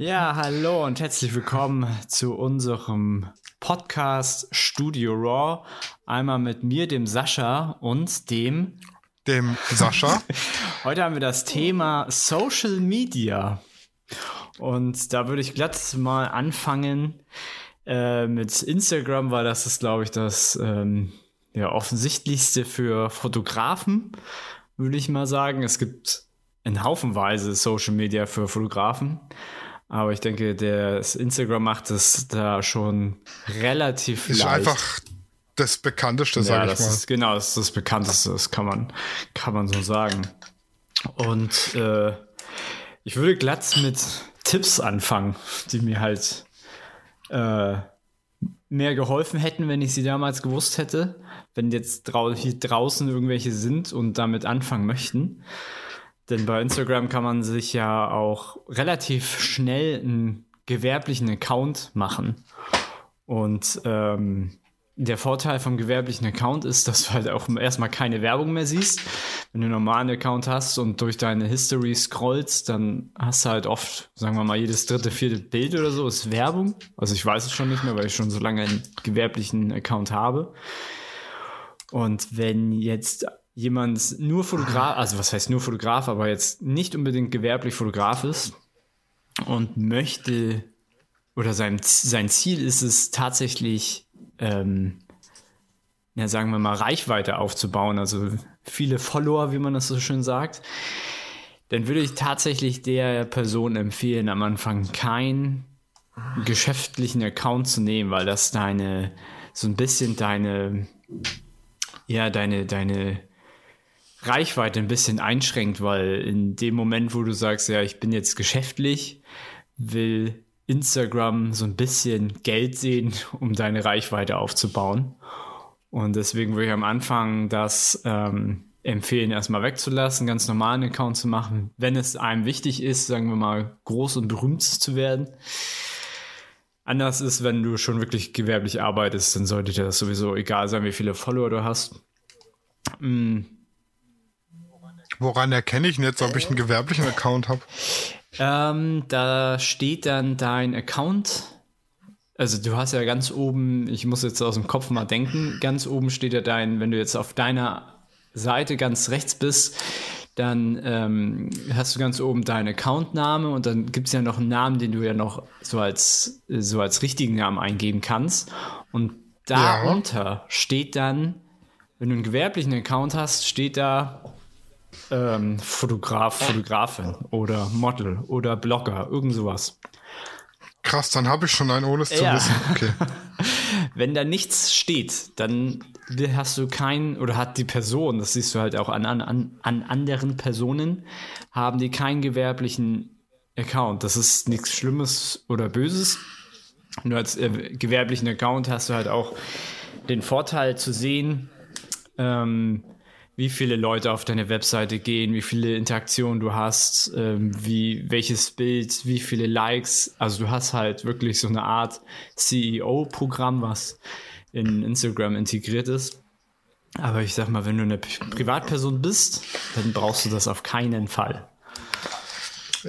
Ja, hallo und herzlich willkommen zu unserem Podcast Studio Raw. Einmal mit mir, dem Sascha und dem dem Sascha. Heute haben wir das Thema Social Media. Und da würde ich glatt mal anfangen äh, mit Instagram, weil das ist, glaube ich, das ähm, ja, offensichtlichste für Fotografen, würde ich mal sagen. Es gibt in Haufenweise Social Media für Fotografen. Aber ich denke, das Instagram macht es da schon relativ ist leicht. einfach das bekannteste, sage ja, ich mal. Ist, genau, das ist das bekannteste, das kann man, kann man so sagen. Und äh, ich würde glatt mit Tipps anfangen, die mir halt äh, mehr geholfen hätten, wenn ich sie damals gewusst hätte. Wenn jetzt drau hier draußen irgendwelche sind und damit anfangen möchten. Denn bei Instagram kann man sich ja auch relativ schnell einen gewerblichen Account machen. Und ähm, der Vorteil vom gewerblichen Account ist, dass du halt auch erstmal keine Werbung mehr siehst. Wenn du einen normalen Account hast und durch deine History scrollst, dann hast du halt oft, sagen wir mal, jedes dritte, vierte Bild oder so ist Werbung. Also ich weiß es schon nicht mehr, weil ich schon so lange einen gewerblichen Account habe. Und wenn jetzt jemand nur Fotograf, also was heißt nur Fotograf, aber jetzt nicht unbedingt gewerblich Fotograf ist und möchte oder sein, sein Ziel ist es tatsächlich, ähm, ja, sagen wir mal, Reichweite aufzubauen, also viele Follower, wie man das so schön sagt, dann würde ich tatsächlich der Person empfehlen, am Anfang keinen geschäftlichen Account zu nehmen, weil das deine, so ein bisschen deine, ja, deine, deine Reichweite ein bisschen einschränkt, weil in dem Moment, wo du sagst, ja, ich bin jetzt geschäftlich, will Instagram so ein bisschen Geld sehen, um deine Reichweite aufzubauen. Und deswegen würde ich am Anfang das ähm, empfehlen, erstmal wegzulassen, ganz normalen Account zu machen, wenn es einem wichtig ist, sagen wir mal, groß und berühmt zu werden. Anders ist, wenn du schon wirklich gewerblich arbeitest, dann sollte dir das sowieso egal sein, wie viele Follower du hast. Mm Woran erkenne ich denn jetzt, ob ich einen gewerblichen Account habe? Ähm, da steht dann dein Account. Also du hast ja ganz oben, ich muss jetzt aus dem Kopf mal denken, ganz oben steht ja dein, wenn du jetzt auf deiner Seite ganz rechts bist, dann ähm, hast du ganz oben deinen Accountname und dann gibt es ja noch einen Namen, den du ja noch so als, so als richtigen Namen eingeben kannst. Und darunter ja. steht dann, wenn du einen gewerblichen Account hast, steht da ähm, Fotograf, Fotografin oder Model oder Blogger, irgend sowas. Krass, dann habe ich schon einen, ohne es zu ja. wissen. Okay. Wenn da nichts steht, dann hast du keinen, oder hat die Person, das siehst du halt auch an, an, an anderen Personen, haben die keinen gewerblichen Account. Das ist nichts Schlimmes oder Böses. Nur als äh, gewerblichen Account hast du halt auch den Vorteil zu sehen, ähm, wie viele Leute auf deine Webseite gehen, wie viele Interaktionen du hast, ähm, wie welches Bild, wie viele Likes. Also du hast halt wirklich so eine Art CEO-Programm, was in Instagram integriert ist. Aber ich sag mal, wenn du eine Privatperson bist, dann brauchst du das auf keinen Fall.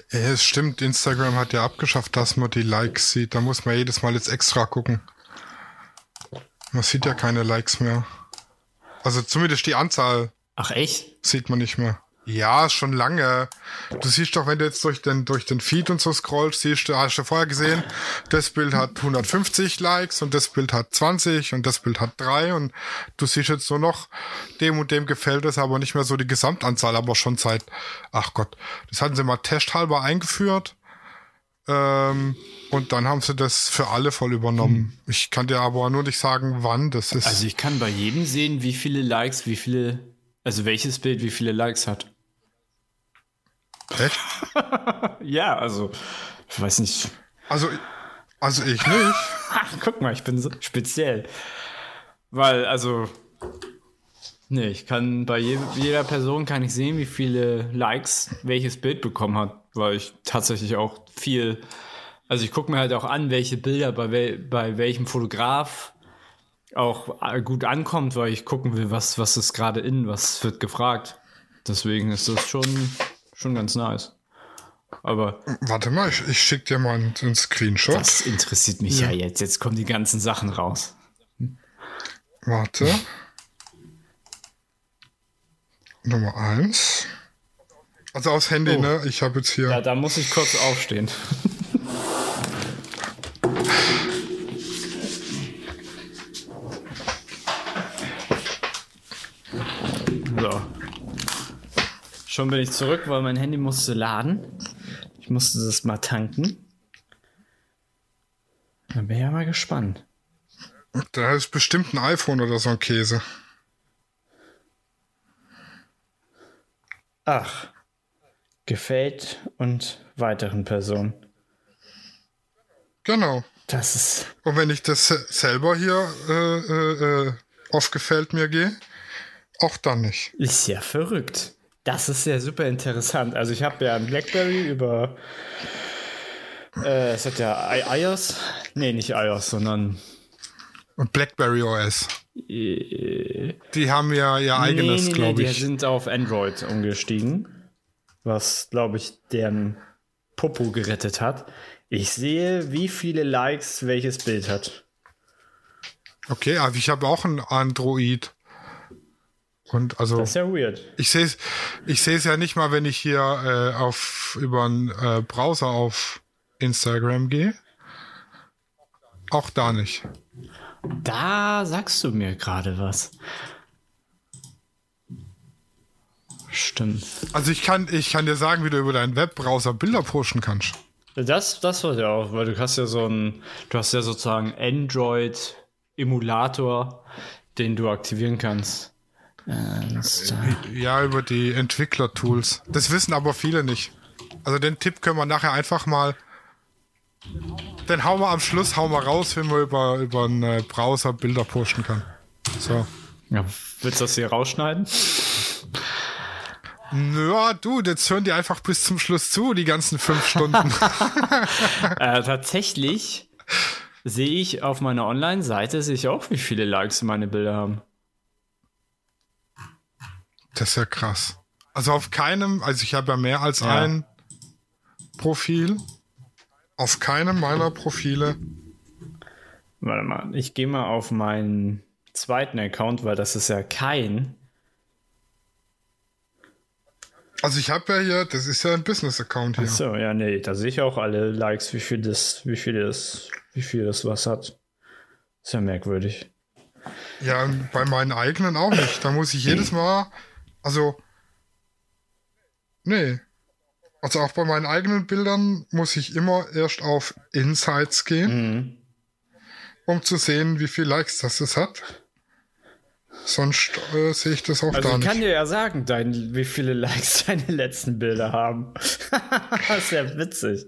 Es stimmt, Instagram hat ja abgeschafft, dass man die Likes sieht. Da muss man jedes Mal jetzt extra gucken. Man sieht ja keine Likes mehr. Also zumindest die Anzahl Ach echt? Sieht man nicht mehr. Ja, schon lange. Du siehst doch, wenn du jetzt durch den, durch den Feed und so scrollst, siehst du, hast du vorher gesehen, das Bild hat 150 Likes und das Bild hat 20 und das Bild hat 3 und du siehst jetzt nur noch, dem und dem gefällt es, aber nicht mehr so die Gesamtanzahl, aber schon seit, ach Gott, das hatten sie mal testhalber eingeführt. Ähm, und dann haben sie das für alle voll übernommen. Hm. Ich kann dir aber nur nicht sagen, wann das ist. Also ich kann bei jedem sehen, wie viele Likes, wie viele also welches Bild wie viele Likes hat? Echt? ja, also, ich weiß nicht. Also, also ich nicht. Guck mal, ich bin so speziell. Weil, also, nee, ich kann bei je, jeder Person kann ich sehen, wie viele Likes welches Bild bekommen hat, weil ich tatsächlich auch viel, also ich gucke mir halt auch an, welche Bilder bei, wel, bei welchem Fotograf auch äh, gut ankommt, weil ich gucken will, was, was ist gerade in, was wird gefragt. Deswegen ist das schon, schon ganz nice. Aber Warte mal, ich, ich schicke dir mal einen, einen Screenshot. das interessiert mich ja. jetzt. Jetzt kommen die ganzen Sachen raus. Warte. Nummer eins. Also aufs Handy, Oh. ne? Ich habe jetzt hier. Ja, da muss ich kurz aufstehen. Schon bin ich zurück, weil mein Handy musste laden. Ich musste das mal tanken. Dann bin ich ja mal gespannt. Da ist bestimmt ein iPhone oder so ein Käse. Ach. Gefällt und weiteren Personen. Genau. Das ist. Und wenn ich das se- selber hier äh, äh, äh, auf gefällt mir gehe, auch dann nicht. Ist ja verrückt. Das ist ja super interessant. Also ich habe ja ein Blackberry über äh, es hat ja I iOS. Nee, nicht iOS, sondern Und BlackBerry OS. äh, Die haben ja ihr eigenes, nee, nee, glaube nee, ich. Die sind auf Android umgestiegen. Was, glaube ich, deren Popo gerettet hat. Ich sehe, wie viele Likes welches Bild hat. Okay, aber ich habe auch ein Android. Und also Das ist ja weird. ich sehe es ich sehe es ja nicht mal, wenn ich hier äh, auf über einen äh, Browser auf Instagram gehe. Auch da nicht. Da sagst du mir gerade was. Stimmt. Also ich kann ich kann dir sagen, wie du über deinen Webbrowser Bilder pushen kannst. Das, das war ja auch, weil du hast ja so ein, du hast ja sozusagen Android-Emulator, den du aktivieren kannst. Ja, über die Entwickler-Tools. Das wissen aber viele nicht. Also den Tipp können wir nachher einfach mal. Den hauen wir am Schluss, hauen wir raus, wenn man über, über einen äh, Browser Bilder posten kann. So. Ja, willst du das hier rausschneiden? Ja, du, jetzt hören die einfach bis zum Schluss zu, die ganzen fünf Stunden. äh, tatsächlich sehe ich auf meiner Online-Seite sehe ich auch, wie viele Likes meine Bilder haben. Das ist ja krass. Also auf keinem, also ich habe ja mehr als Ja. ein Profil. Auf keinem meiner Profile. Warte mal, ich gehe mal auf meinen zweiten Account, weil das ist ja kein. Also ich habe ja hier, das ist ja ein Business-Account hier. So, ja, nee, da sehe ich auch alle Likes, wie viel das, wie viel das, wie viel das was hat. Ist ja merkwürdig. Ja, bei meinen eigenen auch nicht. Da muss ich jedes Mal, also, nee. Also auch bei meinen eigenen Bildern muss ich immer erst auf Insights gehen, Mhm. um zu sehen, wie viel Likes das es hat. Sonst äh, sehe ich das auch Also da ich kann nicht. dir ja sagen, dein, wie viele Likes deine letzten Bilder haben. das ist ja witzig.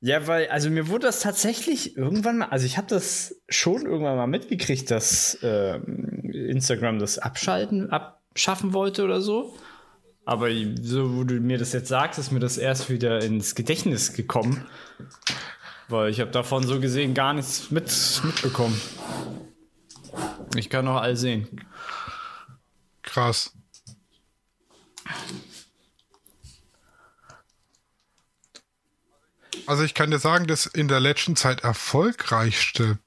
Ja, weil, also mir wurde das tatsächlich irgendwann mal, also ich habe das schon irgendwann mal mitgekriegt, dass ähm, Instagram das abschalten, abschaffen wollte oder so. Aber so, wo du mir das jetzt sagst, ist mir das erst wieder ins Gedächtnis gekommen. Weil ich habe davon so gesehen gar nichts mit, mitbekommen. Ich kann noch all sehen. Krass. Also ich kann dir sagen, das in der letzten Zeit erfolgreichste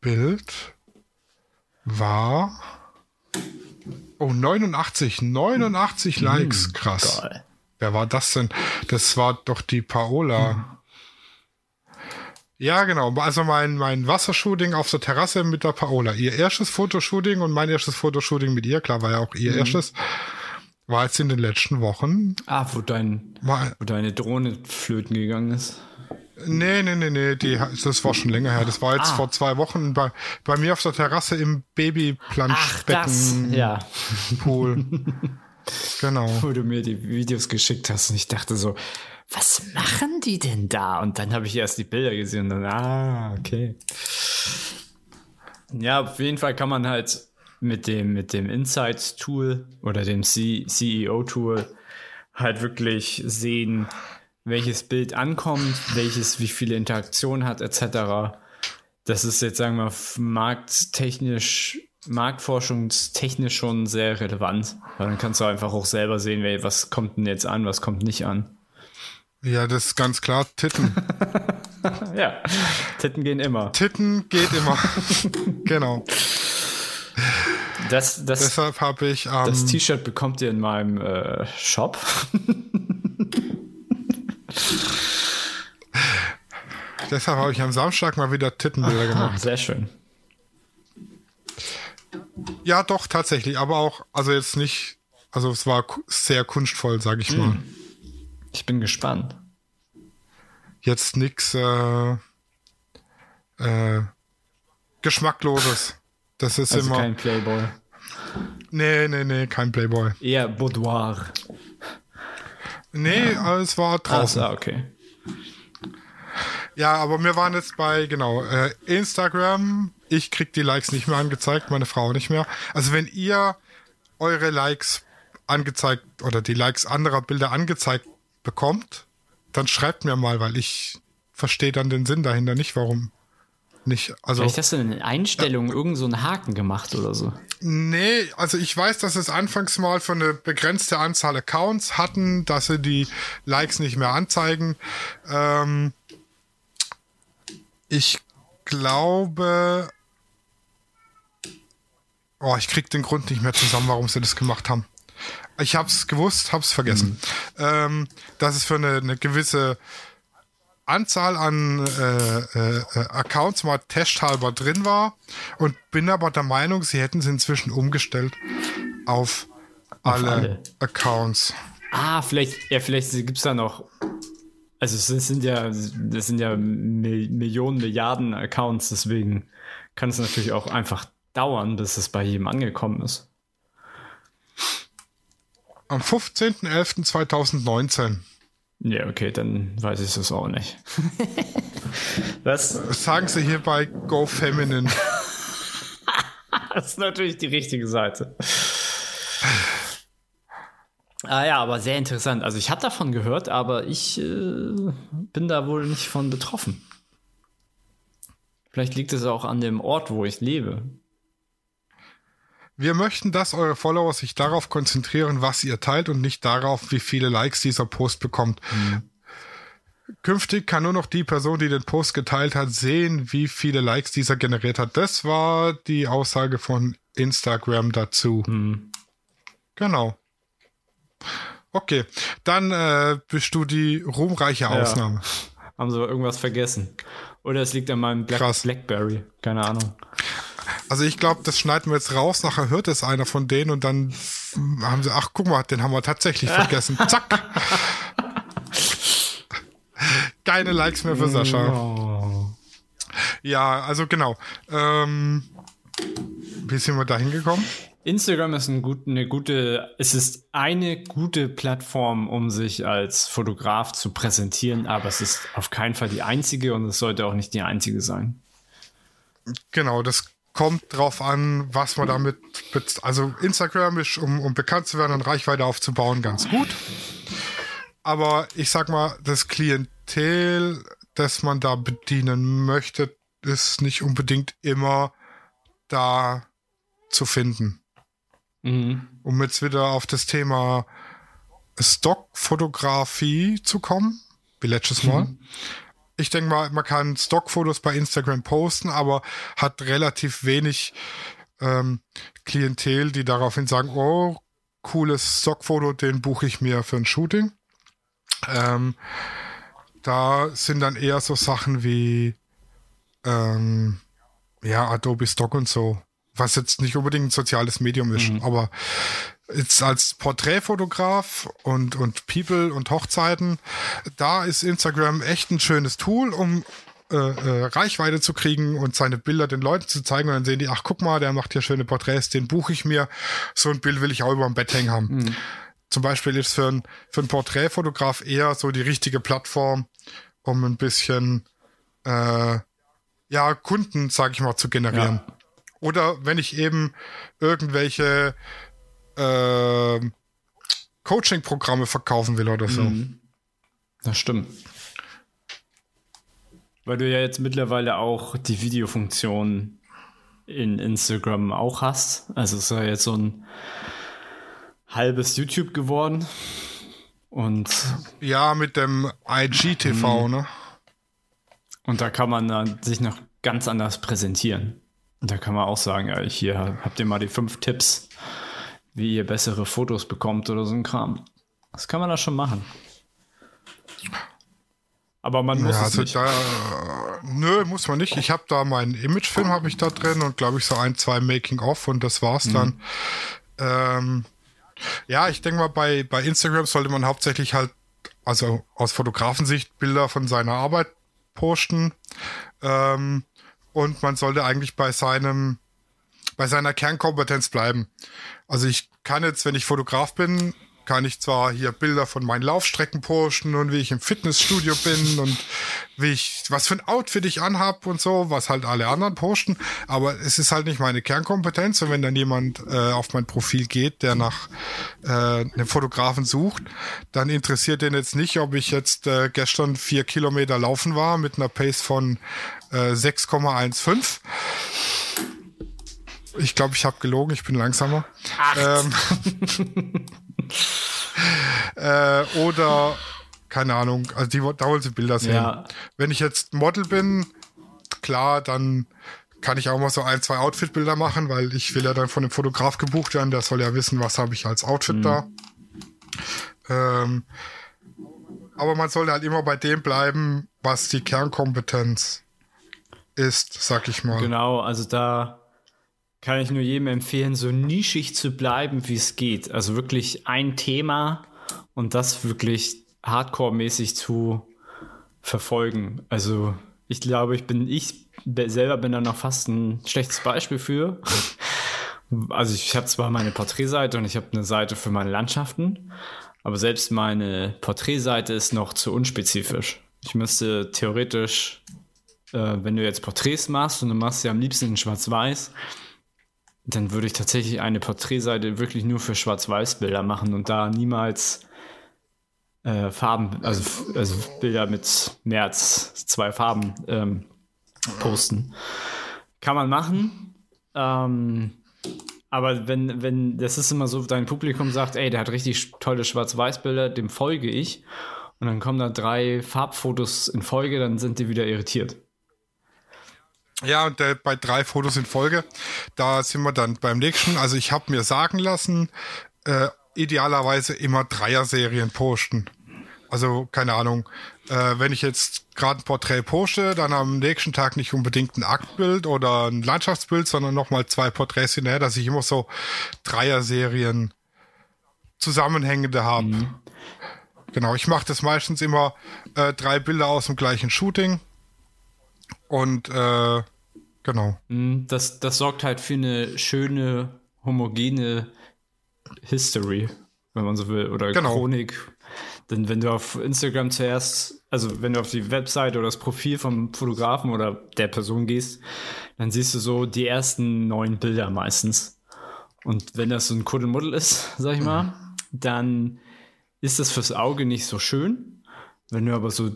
Bild war oh 89 89 Likes krass. Geil. Wer war das denn? Das war doch die Paola. Ja, genau. Also mein, mein Wassershooting auf der Terrasse mit der Paola. Ihr erstes Fotoshooting und mein erstes Fotoshooting mit ihr, klar, war ja auch ihr erstes, war jetzt in den letzten Wochen. Ah, wo, dein, Mal, wo deine Drohne flöten gegangen ist. Nee, nee, nee, nee, die, das war schon länger her. Das war jetzt Ah. vor zwei Wochen bei, bei mir auf der Terrasse im Babyplanschbecken Ja. Pool. genau. Wo du mir die Videos geschickt hast und ich dachte so, was machen die denn da? Und dann habe ich erst die Bilder gesehen und dann, ah, okay. Ja, auf jeden Fall kann man halt mit dem, mit dem Insights-Tool oder dem CEO-Tool halt wirklich sehen, welches Bild ankommt, welches wie viele Interaktionen hat, etc. Das ist jetzt, sagen wir, mal, markttechnisch, marktforschungstechnisch schon sehr relevant. Weil dann kannst du einfach auch selber sehen, was kommt denn jetzt an, was kommt nicht an. Ja, das ist ganz klar Titten. ja, Titten gehen immer. Titten geht immer. genau. Das, das, Deshalb habe ich ähm, Das T-Shirt bekommt ihr in meinem äh, Shop. Deshalb habe ich am Samstag mal wieder Tittenbilder Aha, gemacht. Sehr schön. Ja, doch, tatsächlich. Aber auch, also jetzt nicht, also es war sehr kunstvoll, sage ich hm. mal. Ich bin gespannt. Jetzt nichts äh, äh, Geschmackloses. Das ist also immer. kein Playboy. Nee, nee, nee, kein Playboy. Eher Boudoir. Nee, ja. es war draußen. Ah, okay. Ja, aber wir waren jetzt bei, genau, äh, Instagram. Ich krieg die Likes nicht mehr angezeigt, meine Frau nicht mehr. Also wenn ihr eure Likes angezeigt oder die Likes anderer Bilder angezeigt bekommt, dann schreibt mir mal, weil ich verstehe dann den Sinn dahinter nicht, warum nicht. Also, Vielleicht hast du in den Einstellungen ja, irgend so einen Haken gemacht oder so. Nee, also ich weiß, dass es anfangs mal für eine begrenzte Anzahl Accounts hatten, dass sie die Likes nicht mehr anzeigen. Ähm, ich glaube. Oh, ich krieg den Grund nicht mehr zusammen, warum sie das gemacht haben. Ich hab's gewusst, hab's vergessen. Mhm. Ähm, dass es für eine, eine gewisse Anzahl an äh, äh, Accounts mal testhalber drin war und bin aber der Meinung, sie hätten es inzwischen umgestellt auf, auf alle, alle, Accounts. Ah, vielleicht, ja, vielleicht gibt es da noch. Also es sind ja, das sind ja Millionen, Milliarden Accounts, deswegen kann es natürlich auch einfach dauern, bis es bei jedem angekommen ist. Am 15.11.2019 ja, okay, dann weiß ich es auch nicht. Was? Sagen Sie hier bei Go Feminine. das ist natürlich die richtige Seite. Ah ja, aber sehr interessant. Also ich habe davon gehört, aber ich äh, bin da wohl nicht von betroffen. Vielleicht liegt es auch an dem Ort, wo ich lebe. Wir möchten, dass eure Follower sich darauf konzentrieren, was ihr teilt und nicht darauf, wie viele Likes dieser Post bekommt. Mhm. Künftig kann nur noch die Person, die den Post geteilt hat, sehen, wie viele Likes dieser generiert hat. Das war die Aussage von Instagram dazu. Mhm. Genau. Okay, dann äh, bist du die ruhmreiche Ausnahme. Ja. Haben sie irgendwas vergessen? Oder es liegt an meinem Black Blackberry. Keine Ahnung. Also ich glaube, das schneiden wir jetzt raus. Nachher hört es einer von denen und dann haben sie, ach guck mal, den haben wir tatsächlich vergessen. Zack. Keine Likes mehr für Sascha. Oh. Ja, also genau. Ähm, wie sind wir da hingekommen? Instagram ist ein gut, eine gute, es ist eine gute Plattform, um sich als Fotograf zu präsentieren, aber es ist auf keinen Fall die einzige und es sollte auch nicht die einzige sein. Genau, das kommt drauf an, was man damit, also Instagram ist, um, um bekannt zu werden und Reichweite aufzubauen, ganz gut. Aber ich sag mal, das Klientel, das man da bedienen möchte, ist nicht unbedingt immer da zu finden. Mhm. Um jetzt wieder auf das Thema Stockfotografie zu kommen, wie letztes Mal. Mhm ich denke mal, man kann Stockfotos bei Instagram posten, aber hat relativ wenig ähm, Klientel, die daraufhin sagen, oh, cooles Stockfoto, den buche ich mir für ein Shooting. Ähm, da sind dann eher so Sachen wie ähm, ja, Adobe Stock und so, was jetzt nicht unbedingt ein soziales Medium ist, mhm. aber jetzt als Porträtfotograf und, und People und Hochzeiten, da ist Instagram echt ein schönes Tool, um äh, äh, Reichweite zu kriegen und seine Bilder den Leuten zu zeigen und dann sehen die, ach guck mal, der macht hier schöne Porträts, den buche ich mir. So ein Bild will ich auch über dem Bett hängen haben. Mhm. Zum Beispiel ist für, ein, für einen Porträtfotograf eher so die richtige Plattform, um ein bisschen äh, ja, Kunden, sag ich mal, zu generieren. Ja. Oder wenn ich eben irgendwelche äh, Coaching-Programme verkaufen will oder so. Mhm. Das stimmt. Weil du ja jetzt mittlerweile auch die Videofunktion in Instagram auch hast. Also es ist ja jetzt so ein halbes YouTube geworden. Und ja, mit dem IGTV, mhm. ne? Und da kann man dann sich noch ganz anders präsentieren. Da kann man auch sagen, ja, hier habt ihr mal die fünf Tipps, wie ihr bessere Fotos bekommt oder so ein Kram. Das kann man da schon machen. Aber man muss ja, also nicht. Da, nö, muss man nicht. Ich habe da meinen Imagefilm habe ich da drin und glaube ich so ein, zwei Making-of und das war's mhm. dann. Ähm, ja, ich denke mal, bei, bei Instagram sollte man hauptsächlich halt, also aus Fotografensicht, Bilder von seiner Arbeit posten. Ähm, und man sollte eigentlich bei seinem, bei seiner Kernkompetenz bleiben. Also ich kann jetzt, wenn ich Fotograf bin, kann ich zwar hier Bilder von meinen Laufstrecken posten und wie ich im Fitnessstudio bin und wie ich, was für ein Outfit ich anhab und so, was halt alle anderen posten, aber es ist halt nicht meine Kernkompetenz und wenn dann jemand äh, auf mein Profil geht, der nach äh, einem Fotografen sucht, dann interessiert den jetzt nicht, ob ich jetzt äh, gestern vier Kilometer laufen war mit einer Pace von äh, 6,15 ich glaube, ich habe gelogen, ich bin langsamer. Ähm, äh, oder, keine Ahnung, also die, da wollen sie Bilder sehen. Ja. Wenn ich jetzt Model bin, klar, dann kann ich auch mal so ein, zwei Outfit-Bilder machen, weil ich will ja dann von dem Fotograf gebucht werden, der soll ja wissen, was habe ich als Outfit mhm. da. Ähm, aber man sollte halt immer bei dem bleiben, was die Kernkompetenz ist, sag ich mal. Genau, also da kann ich nur jedem empfehlen, so nischig zu bleiben, wie es geht. Also wirklich ein Thema und das wirklich hardcore-mäßig zu verfolgen. Also ich glaube, ich bin, ich selber bin da noch fast ein schlechtes Beispiel für. Also ich habe zwar meine Porträtseite und ich habe eine Seite für meine Landschaften, aber selbst meine Porträtseite ist noch zu unspezifisch. Ich müsste theoretisch, äh, wenn du jetzt Porträts machst und du machst ja am liebsten in Schwarz-Weiß, dann würde ich tatsächlich eine Porträtseite wirklich nur für Schwarz-Weiß-Bilder machen und da niemals äh, Farben, also, also Bilder mit mehr als zwei Farben ähm, posten. Kann man machen. Ähm, aber wenn, wenn, das ist immer so, dein Publikum sagt, ey, der hat richtig tolle Schwarz-Weiß-Bilder, dem folge ich. Und dann kommen da drei Farbfotos in Folge, dann sind die wieder irritiert. Ja, und äh, bei drei Fotos in Folge, da sind wir dann beim nächsten. Also ich habe mir sagen lassen, äh, idealerweise immer Dreier-Serien posten. Also keine Ahnung, äh, wenn ich jetzt gerade ein Porträt poste, dann am nächsten Tag nicht unbedingt ein Aktbild oder ein Landschaftsbild, sondern nochmal zwei Porträts hinterher, dass ich immer so Dreier-Serien zusammenhängende habe. Mhm. Genau, ich mache das meistens immer äh, drei Bilder aus dem gleichen Shooting. Und äh, Genau. Mhm, das, das sorgt halt für eine schöne, homogene History, wenn man so will, oder genau. Chronik. Denn wenn du auf Instagram zuerst, also wenn du auf die Website oder das Profil vom Fotografen oder der Person gehst, dann siehst du so die ersten neun Bilder meistens. Und wenn das so ein Kuddelmuddel ist, sag ich mal, mhm. dann ist das fürs Auge nicht so schön. Wenn du aber so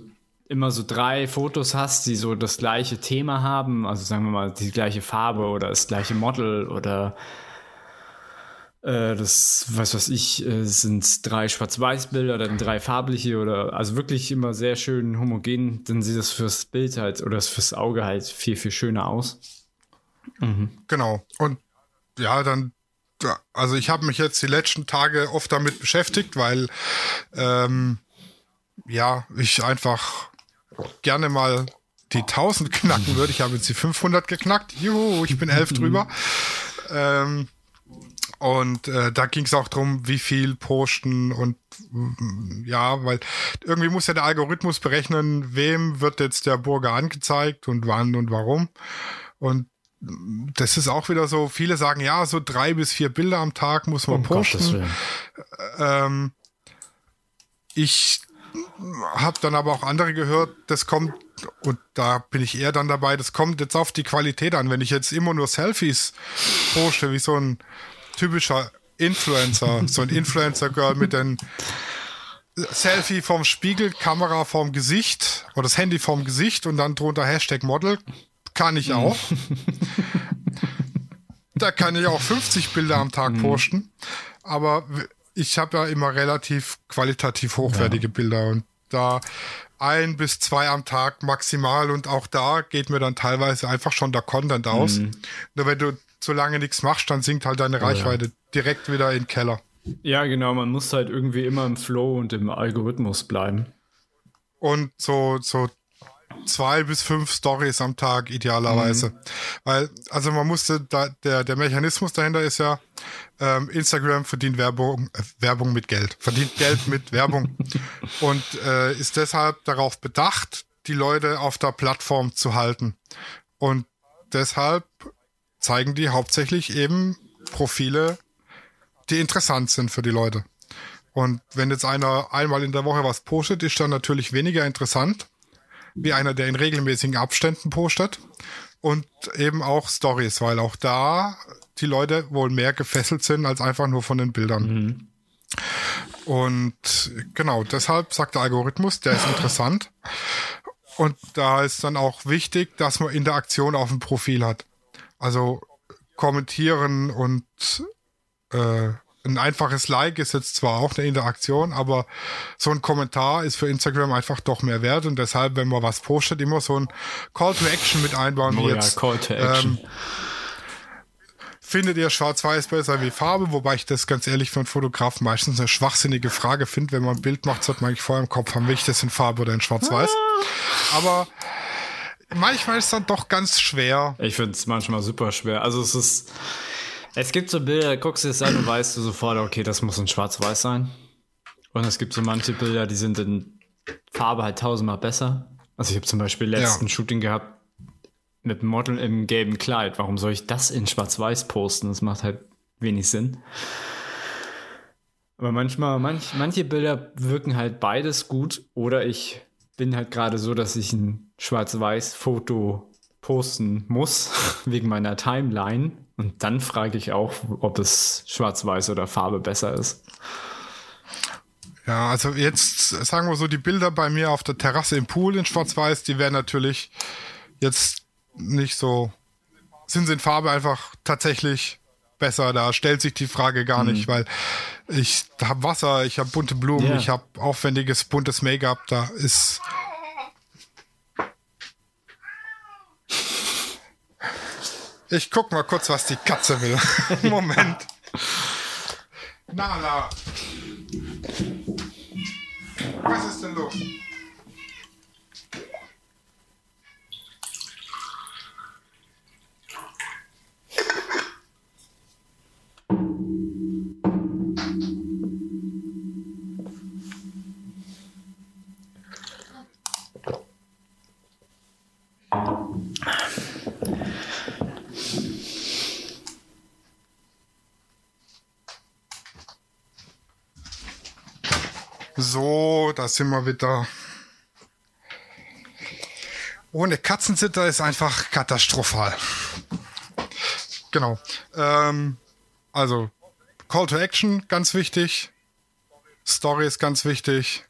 immer so drei Fotos hast, die so das gleiche Thema haben, also sagen wir mal die gleiche Farbe oder das gleiche Model oder äh, das, was weiß ich, äh, sind drei Schwarz-Weiß-Bilder, dann drei farbliche oder also wirklich immer sehr schön homogen, dann sieht das fürs Bild halt oder fürs Auge halt viel, viel schöner aus. Mhm. Genau. Und ja, dann also ich habe mich jetzt die letzten Tage oft damit beschäftigt, weil ähm, ja, ich einfach gerne mal die 1000 knacken würde. Ich habe jetzt die 500 geknackt. Juhu, ich bin elf drüber. Ähm, und äh, da ging es auch drum, wie viel posten und ja, weil irgendwie muss ja der Algorithmus berechnen, wem wird jetzt der Burger angezeigt und wann und warum. Und das ist auch wieder so, viele sagen, ja, so drei bis vier Bilder am Tag muss man um posten. Ähm, ich habe dann aber auch andere gehört, das kommt, und da bin ich eher dann dabei, das kommt jetzt auf die Qualität an. Wenn ich jetzt immer nur Selfies poste, wie so ein typischer Influencer, so ein Influencer-Girl mit den Selfie vom Spiegel, Kamera vorm Gesicht oder das Handy vorm Gesicht und dann drunter Hashtag Model, kann ich auch. da kann ich auch 50 Bilder am Tag mhm. posten. Aber ich habe ja immer relativ qualitativ hochwertige ja. Bilder und da ein bis zwei am Tag maximal und auch da geht mir dann teilweise einfach schon der Content aus. Mhm. Nur wenn du so lange nichts machst, dann sinkt halt deine Reichweite oh, ja. direkt wieder in den Keller. Ja, genau, man muss halt irgendwie immer im Flow und im Algorithmus bleiben. Und so, so zwei bis fünf Stories am Tag idealerweise. Mhm. Weil, also man musste, da, der, der Mechanismus dahinter ist ja, ähm, Instagram verdient Werbung, äh, Werbung mit Geld, verdient Geld mit Werbung und äh, ist deshalb darauf bedacht, die Leute auf der Plattform zu halten. Und deshalb zeigen die hauptsächlich eben Profile, die interessant sind für die Leute. Und wenn jetzt einer einmal in der Woche was postet, ist dann natürlich weniger interessant, wie einer, der in regelmäßigen Abständen postet. Und eben auch Stories, weil auch da die Leute wohl mehr gefesselt sind als einfach nur von den Bildern. Mhm. Und genau, deshalb sagt der Algorithmus, der ist interessant. Und da ist dann auch wichtig, dass man Interaktion auf dem Profil hat. Also kommentieren und äh, ein einfaches Like ist jetzt zwar auch eine Interaktion, aber so ein Kommentar ist für Instagram einfach doch mehr wert und deshalb, wenn man was postet, immer so ein Call to Action mit einbauen. Oh wie jetzt, Call to Action. Ähm, findet ihr Schwarz-Weiß besser wie Farbe? Wobei ich das ganz ehrlich für einen Fotografen meistens eine schwachsinnige Frage finde. Wenn man ein Bild macht, sollte man eigentlich vorher im Kopf haben, will ich das in Farbe oder in Schwarz-Weiß? Ah. Aber manchmal ist es dann doch ganz schwer. Ich finde es manchmal super schwer. Also es ist es gibt so Bilder, guckst du es an und weißt du sofort, okay, das muss in Schwarz-Weiß sein. Und es gibt so manche Bilder, die sind in Farbe halt tausendmal besser. Also ich habe zum Beispiel letzten ja. Shooting gehabt mit einem Model im gelben Kleid. Warum soll ich das in Schwarz-Weiß posten? Das macht halt wenig Sinn. Aber manchmal, manch, manche Bilder wirken halt beides gut. Oder ich bin halt gerade so, dass ich ein Schwarz-Weiß-Foto posten muss, wegen meiner Timeline. Und dann frage ich auch, ob es schwarz-weiß oder Farbe besser ist. Ja, also jetzt sagen wir so, die Bilder bei mir auf der Terrasse im Pool in schwarz-weiß, die wären natürlich jetzt nicht so, sind sie in Farbe einfach tatsächlich besser. Da stellt sich die Frage gar mhm. nicht, weil ich habe Wasser, ich habe bunte Blumen, yeah. ich habe aufwendiges buntes Make-up, da ist Ich guck mal kurz, was die Katze will. Moment. Nala. Was ist denn los? So, da sind wir wieder. Ohne Katzensitter ist einfach katastrophal. Genau. Ähm, also, Call to Action, ganz wichtig. Story ist ganz wichtig.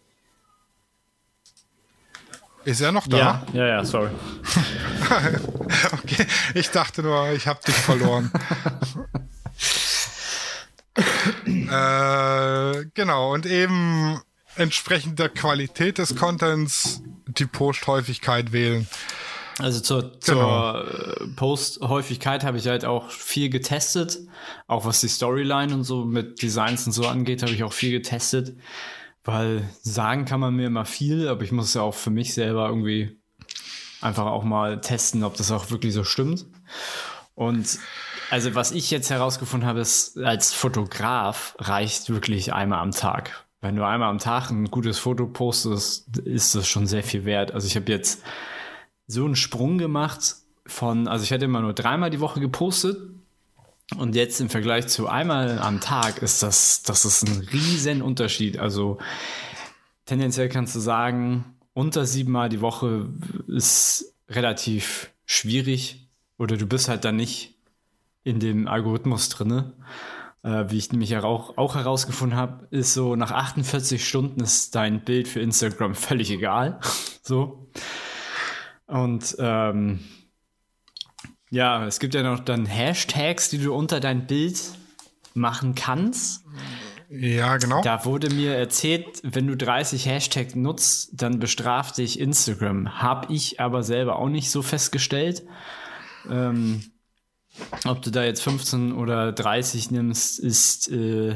Ist er noch da? Ja, ja, ja sorry. okay, ich dachte nur, ich habe dich verloren. äh, genau, und eben entsprechend der Qualität des Contents die Posthäufigkeit wählen. Also zur, genau. zur äh, Posthäufigkeit habe ich halt auch viel getestet. Auch was die Storyline und so mit Designs und so angeht, habe ich auch viel getestet. Weil sagen kann man mir immer viel, aber ich muss ja auch für mich selber irgendwie einfach auch mal testen, ob das auch wirklich so stimmt. Und also was ich jetzt herausgefunden habe, ist, als Fotograf reicht wirklich einmal am Tag wenn du einmal am Tag ein gutes Foto postest, ist das schon sehr viel wert. Also ich habe jetzt so einen Sprung gemacht von, also ich hatte immer nur dreimal die Woche gepostet und jetzt im Vergleich zu einmal am Tag ist das, das ist ein riesen Unterschied. Also tendenziell kannst du sagen, unter siebenmal die Woche ist relativ schwierig oder du bist halt dann nicht in dem Algorithmus drinne äh, wie ich nämlich auch, auch herausgefunden habe, ist so, nach 48 Stunden ist dein Bild für Instagram völlig egal. so. Und ähm, ja, es gibt ja noch dann Hashtags, die du unter dein Bild machen kannst. Ja, genau. Da wurde mir erzählt, wenn du 30 Hashtags nutzt, dann bestraft dich Instagram. Hab ich aber selber auch nicht so festgestellt. Ähm, ob du da jetzt 15 oder 30 nimmst, ist äh,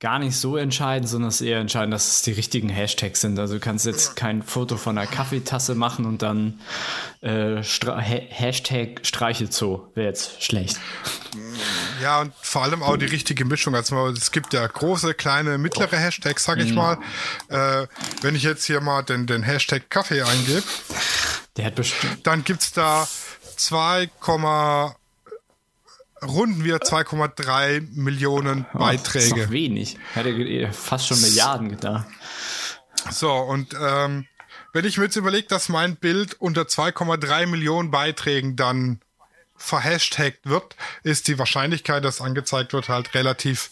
gar nicht so entscheidend, sondern es ist eher entscheidend, dass es die richtigen Hashtags sind. Also du kannst jetzt kein Foto von einer Kaffeetasse machen und dann äh, Stra ha Hashtag Streichelzoo. Wäre jetzt schlecht. Ja, und vor allem auch die richtige Mischung. Also es gibt ja große, kleine, mittlere Hashtags, sag ich mhm. mal. Äh, wenn ich jetzt hier mal den, den Hashtag Kaffee eingebe, dann gibt's da 2, runden wir 2,3 Millionen oh, Beiträge. Das ist wenig. Hätte fast schon Milliarden gedacht. So, und ähm, wenn ich mir jetzt überlege, dass mein Bild unter 2,3 Millionen Beiträgen dann verhashtagt wird, ist die Wahrscheinlichkeit, dass angezeigt wird, halt relativ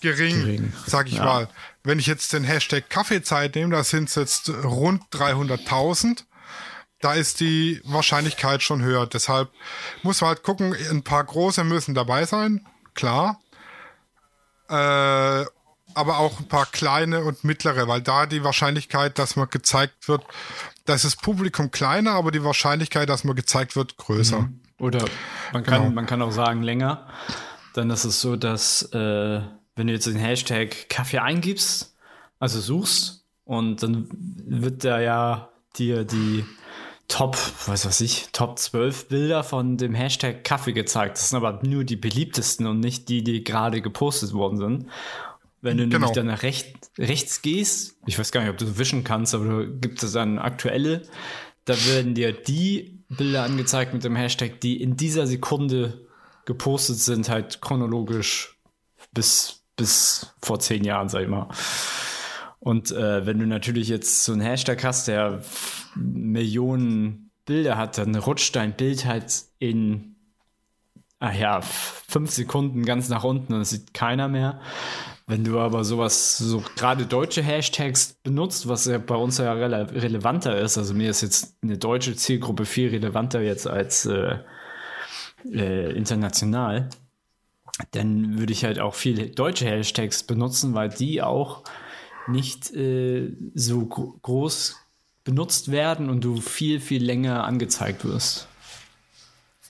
gering, gering. sag ich ja. mal. Wenn ich jetzt den Hashtag Kaffeezeit nehme, da sind es jetzt rund 300.000 da ist die Wahrscheinlichkeit schon höher. Deshalb muss man halt gucken, ein paar große müssen dabei sein, klar. Äh, aber auch ein paar kleine und mittlere, weil da die Wahrscheinlichkeit, dass man gezeigt wird, da ist das Publikum kleiner, aber die Wahrscheinlichkeit, dass man gezeigt wird, größer. Mhm. Oder man kann, genau. man kann auch sagen länger. Dann ist es so, dass äh, wenn du jetzt den Hashtag Kaffee eingibst, also suchst, und dann wird da ja dir die Top, was weiß ich, Top 12 Bilder von dem Hashtag Kaffee gezeigt. Das sind aber nur die beliebtesten und nicht die, die gerade gepostet worden sind. Wenn du genau. nämlich dann nach recht, rechts gehst, ich weiß gar nicht, ob du wischen kannst, aber du gibt es dann aktuelle, da werden dir die Bilder angezeigt mit dem Hashtag, die in dieser Sekunde gepostet sind, halt chronologisch bis, bis vor zehn Jahren, sag ich mal. Und äh, wenn du natürlich jetzt so einen Hashtag hast, der Millionen Bilder hat, dann rutscht dein Bild halt in, ach ja, fünf Sekunden ganz nach unten und das sieht keiner mehr. Wenn du aber sowas, so gerade deutsche Hashtags benutzt, was ja bei uns ja rele relevanter ist, also mir ist jetzt eine deutsche Zielgruppe viel relevanter jetzt als äh, äh, international, dann würde ich halt auch viele deutsche Hashtags benutzen, weil die auch nicht äh, so groß benutzt werden und du viel, viel länger angezeigt wirst.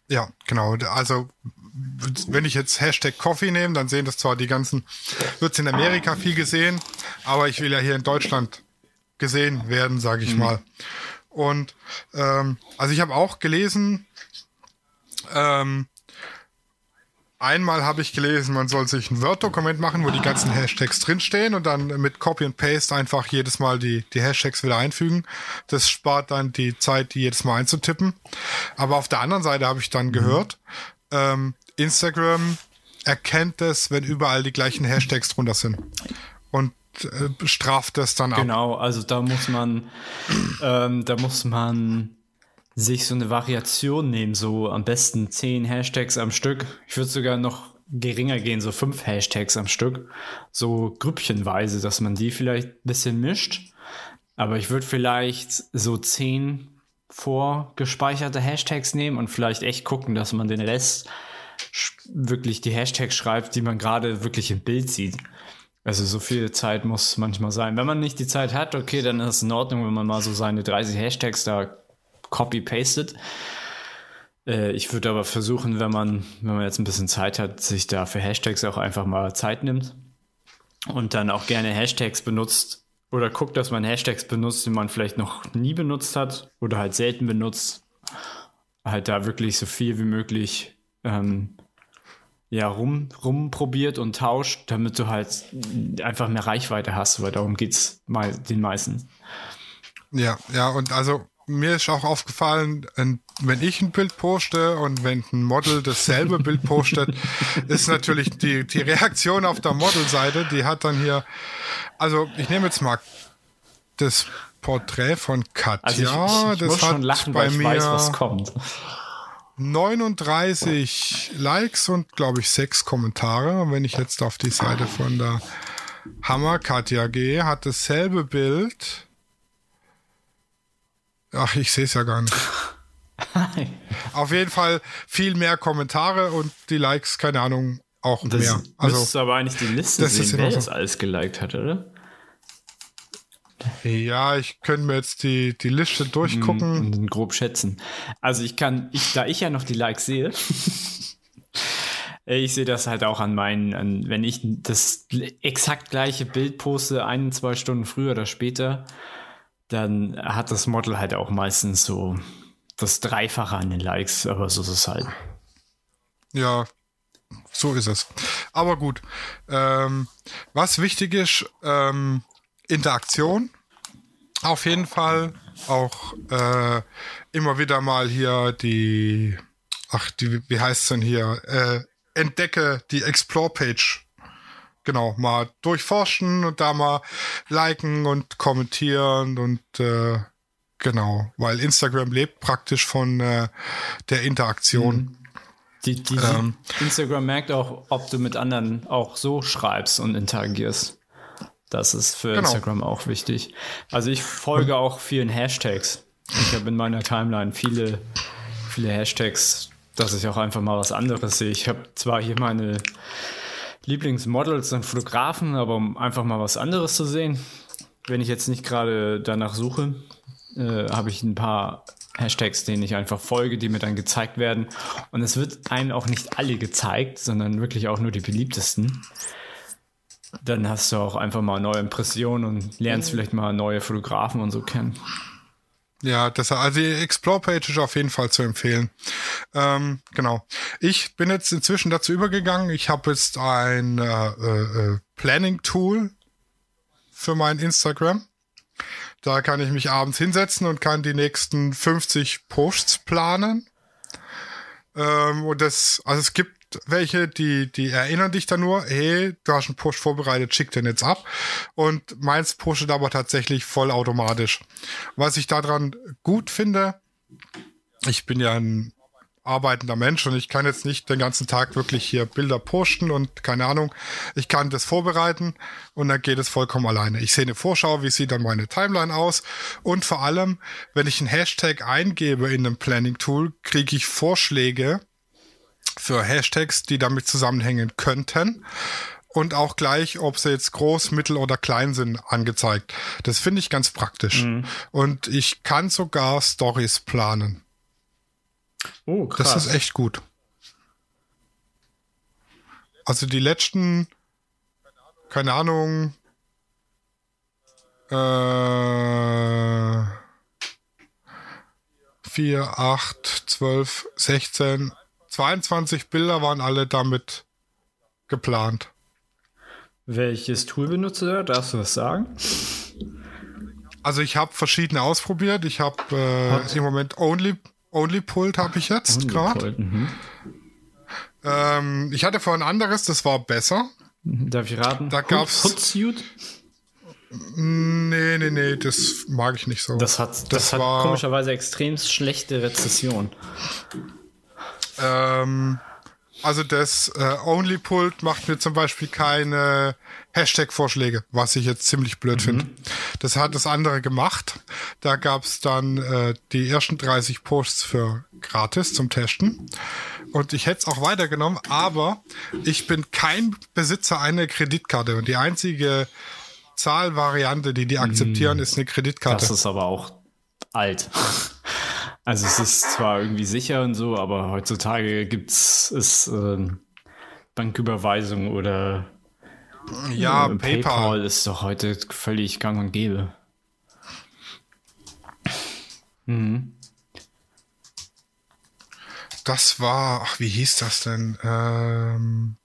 Ja, genau. Also wenn ich jetzt Hashtag Coffee nehme, dann sehen das zwar die ganzen, wird es in Amerika viel gesehen, aber ich will ja hier in Deutschland gesehen werden, sage ich mhm. mal. Und ähm, also ich habe auch gelesen, ähm, Einmal habe ich gelesen, man soll sich ein Word-Dokument machen, wo die ganzen Hashtags drinstehen und dann mit Copy und Paste einfach jedes Mal die, die Hashtags wieder einfügen. Das spart dann die Zeit, die jedes Mal einzutippen. Aber auf der anderen Seite habe ich dann mhm. gehört, ähm, Instagram erkennt es, wenn überall die gleichen Hashtags drunter sind. Und äh, straft das dann ab. Genau, also da muss man, ähm, da muss man sich so eine Variation nehmen, so am besten zehn Hashtags am Stück. Ich würde sogar noch geringer gehen, so fünf Hashtags am Stück, so grüppchenweise, dass man die vielleicht ein bisschen mischt. Aber ich würde vielleicht so zehn vorgespeicherte Hashtags nehmen und vielleicht echt gucken, dass man den Rest wirklich die Hashtags schreibt, die man gerade wirklich im Bild sieht. Also so viel Zeit muss manchmal sein. Wenn man nicht die Zeit hat, okay, dann ist es in Ordnung, wenn man mal so seine 30 Hashtags da copy-pasted. Äh, ich würde aber versuchen, wenn man, wenn man jetzt ein bisschen Zeit hat, sich da für Hashtags auch einfach mal Zeit nimmt und dann auch gerne Hashtags benutzt oder guckt, dass man Hashtags benutzt, die man vielleicht noch nie benutzt hat oder halt selten benutzt. Halt da wirklich so viel wie möglich ähm, ja, rum, rumprobiert und tauscht, damit du halt einfach mehr Reichweite hast, weil darum geht es den meisten. Ja, ja, und also mir ist auch aufgefallen, wenn ich ein Bild poste und wenn ein Model dasselbe Bild postet, ist natürlich die, die Reaktion auf der Modelseite, die hat dann hier, also ich nehme jetzt mal das Porträt von Katja, also ich, ich, ich das hat lachen, bei mir weiß, 39 Likes und glaube ich sechs Kommentare. Und wenn ich jetzt auf die Seite von der Hammer Katja gehe, hat dasselbe Bild Ach, ich sehe es ja gar nicht. Auf jeden Fall viel mehr Kommentare und die Likes, keine Ahnung, auch Das mehr. Also müsstest du aber eigentlich die Liste das sehen, wer so. das alles geliked hat, oder? ja, ich könnte mir jetzt die, die Liste durchgucken. Und dann grob schätzen. Also ich kann, ich, da ich ja noch die Likes sehe, ich sehe das halt auch an meinen, an, wenn ich das exakt gleiche Bild poste, ein, zwei Stunden früher oder später, dann hat das Model halt auch meistens so das Dreifache an den Likes, aber so ist es halt. Ja, so ist es. Aber gut. Ähm, was wichtig ist, ähm, Interaktion. Auf jeden Fall auch äh, immer wieder mal hier die, ach, die, wie heißt denn hier? Äh, entdecke die Explore-Page. Genau, mal durchforschen und da mal liken und kommentieren und äh, genau, weil Instagram lebt praktisch von äh, der Interaktion. Die, die, Ähm. Instagram merkt auch, ob du mit anderen auch so schreibst und interagierst. Das ist für Genau. Instagram auch wichtig. Also ich folge auch vielen Hashtags. Ich habe in meiner Timeline viele, viele Hashtags, dass ich auch einfach mal was anderes sehe. Ich habe zwar hier meine Lieblingsmodels und Fotografen, aber um einfach mal was anderes zu sehen, wenn ich jetzt nicht gerade danach suche, äh, habe ich ein paar Hashtags, denen ich einfach folge, die mir dann gezeigt werden. Und es wird einem auch nicht alle gezeigt, sondern wirklich auch nur die beliebtesten. Dann hast du auch einfach mal neue Impressionen und lernst vielleicht mal neue Fotografen und so kennen. Ja, das, also die Explore-Page ist auf jeden Fall zu empfehlen. Ähm, genau. Ich bin jetzt inzwischen dazu übergegangen. Ich habe jetzt ein äh, äh, Planning-Tool für mein Instagram. Da kann ich mich abends hinsetzen und kann die nächsten 50 Posts planen. Ähm, und das, also es gibt welche, die, die erinnern dich dann nur, hey, du hast einen Post vorbereitet, schick den jetzt ab. Und meins postet aber tatsächlich vollautomatisch. Was ich daran gut finde, ich bin ja ein arbeitender Mensch und ich kann jetzt nicht den ganzen Tag wirklich hier Bilder posten und keine Ahnung. Ich kann das vorbereiten und dann geht es vollkommen alleine. Ich sehe eine Vorschau, wie sieht dann meine Timeline aus und vor allem, wenn ich einen Hashtag eingebe in einem Planning Tool, kriege ich Vorschläge für Hashtags, die damit zusammenhängen könnten und auch gleich, ob sie jetzt groß, mittel oder klein sind, angezeigt. Das finde ich ganz praktisch. Und ich kann sogar Stories planen. Oh, krass. Das ist echt gut. Also die letzten, keine Ahnung, äh, 4, 8, 12, 16, 22 Bilder waren alle damit geplant. Welches Tool benutzt du da? Darfst du das sagen? Also ich habe verschiedene ausprobiert. Ich habe äh, im Moment Only Only Pulled habe ich jetzt gerade. Mhm. Ähm, ich hatte vorhin ein anderes, das war besser. Darf ich raten? Da gab's- Hootsuite? Nee, nee, nee, das mag ich nicht so. Das hat, das, Das hat war- komischerweise extrem schlechte Rezession. Ähm, also das äh, Only Pult macht mir zum Beispiel keine Hashtag-Vorschläge, was ich jetzt ziemlich blöd finde. Das hat das andere gemacht. Da gab's dann äh, die ersten 30 Posts für gratis zum Testen. Und ich hätte es auch weitergenommen, aber ich bin kein Besitzer einer Kreditkarte. Und die einzige Zahlvariante, die die akzeptieren, ist eine Kreditkarte. Das ist aber auch alt. Also es ist zwar irgendwie sicher und so, aber heutzutage gibt's es äh, Banküberweisung oder ja, äh, PayPal. PayPal ist doch heute völlig gang und gäbe. Das war, ach, wie hieß das denn? Ähm,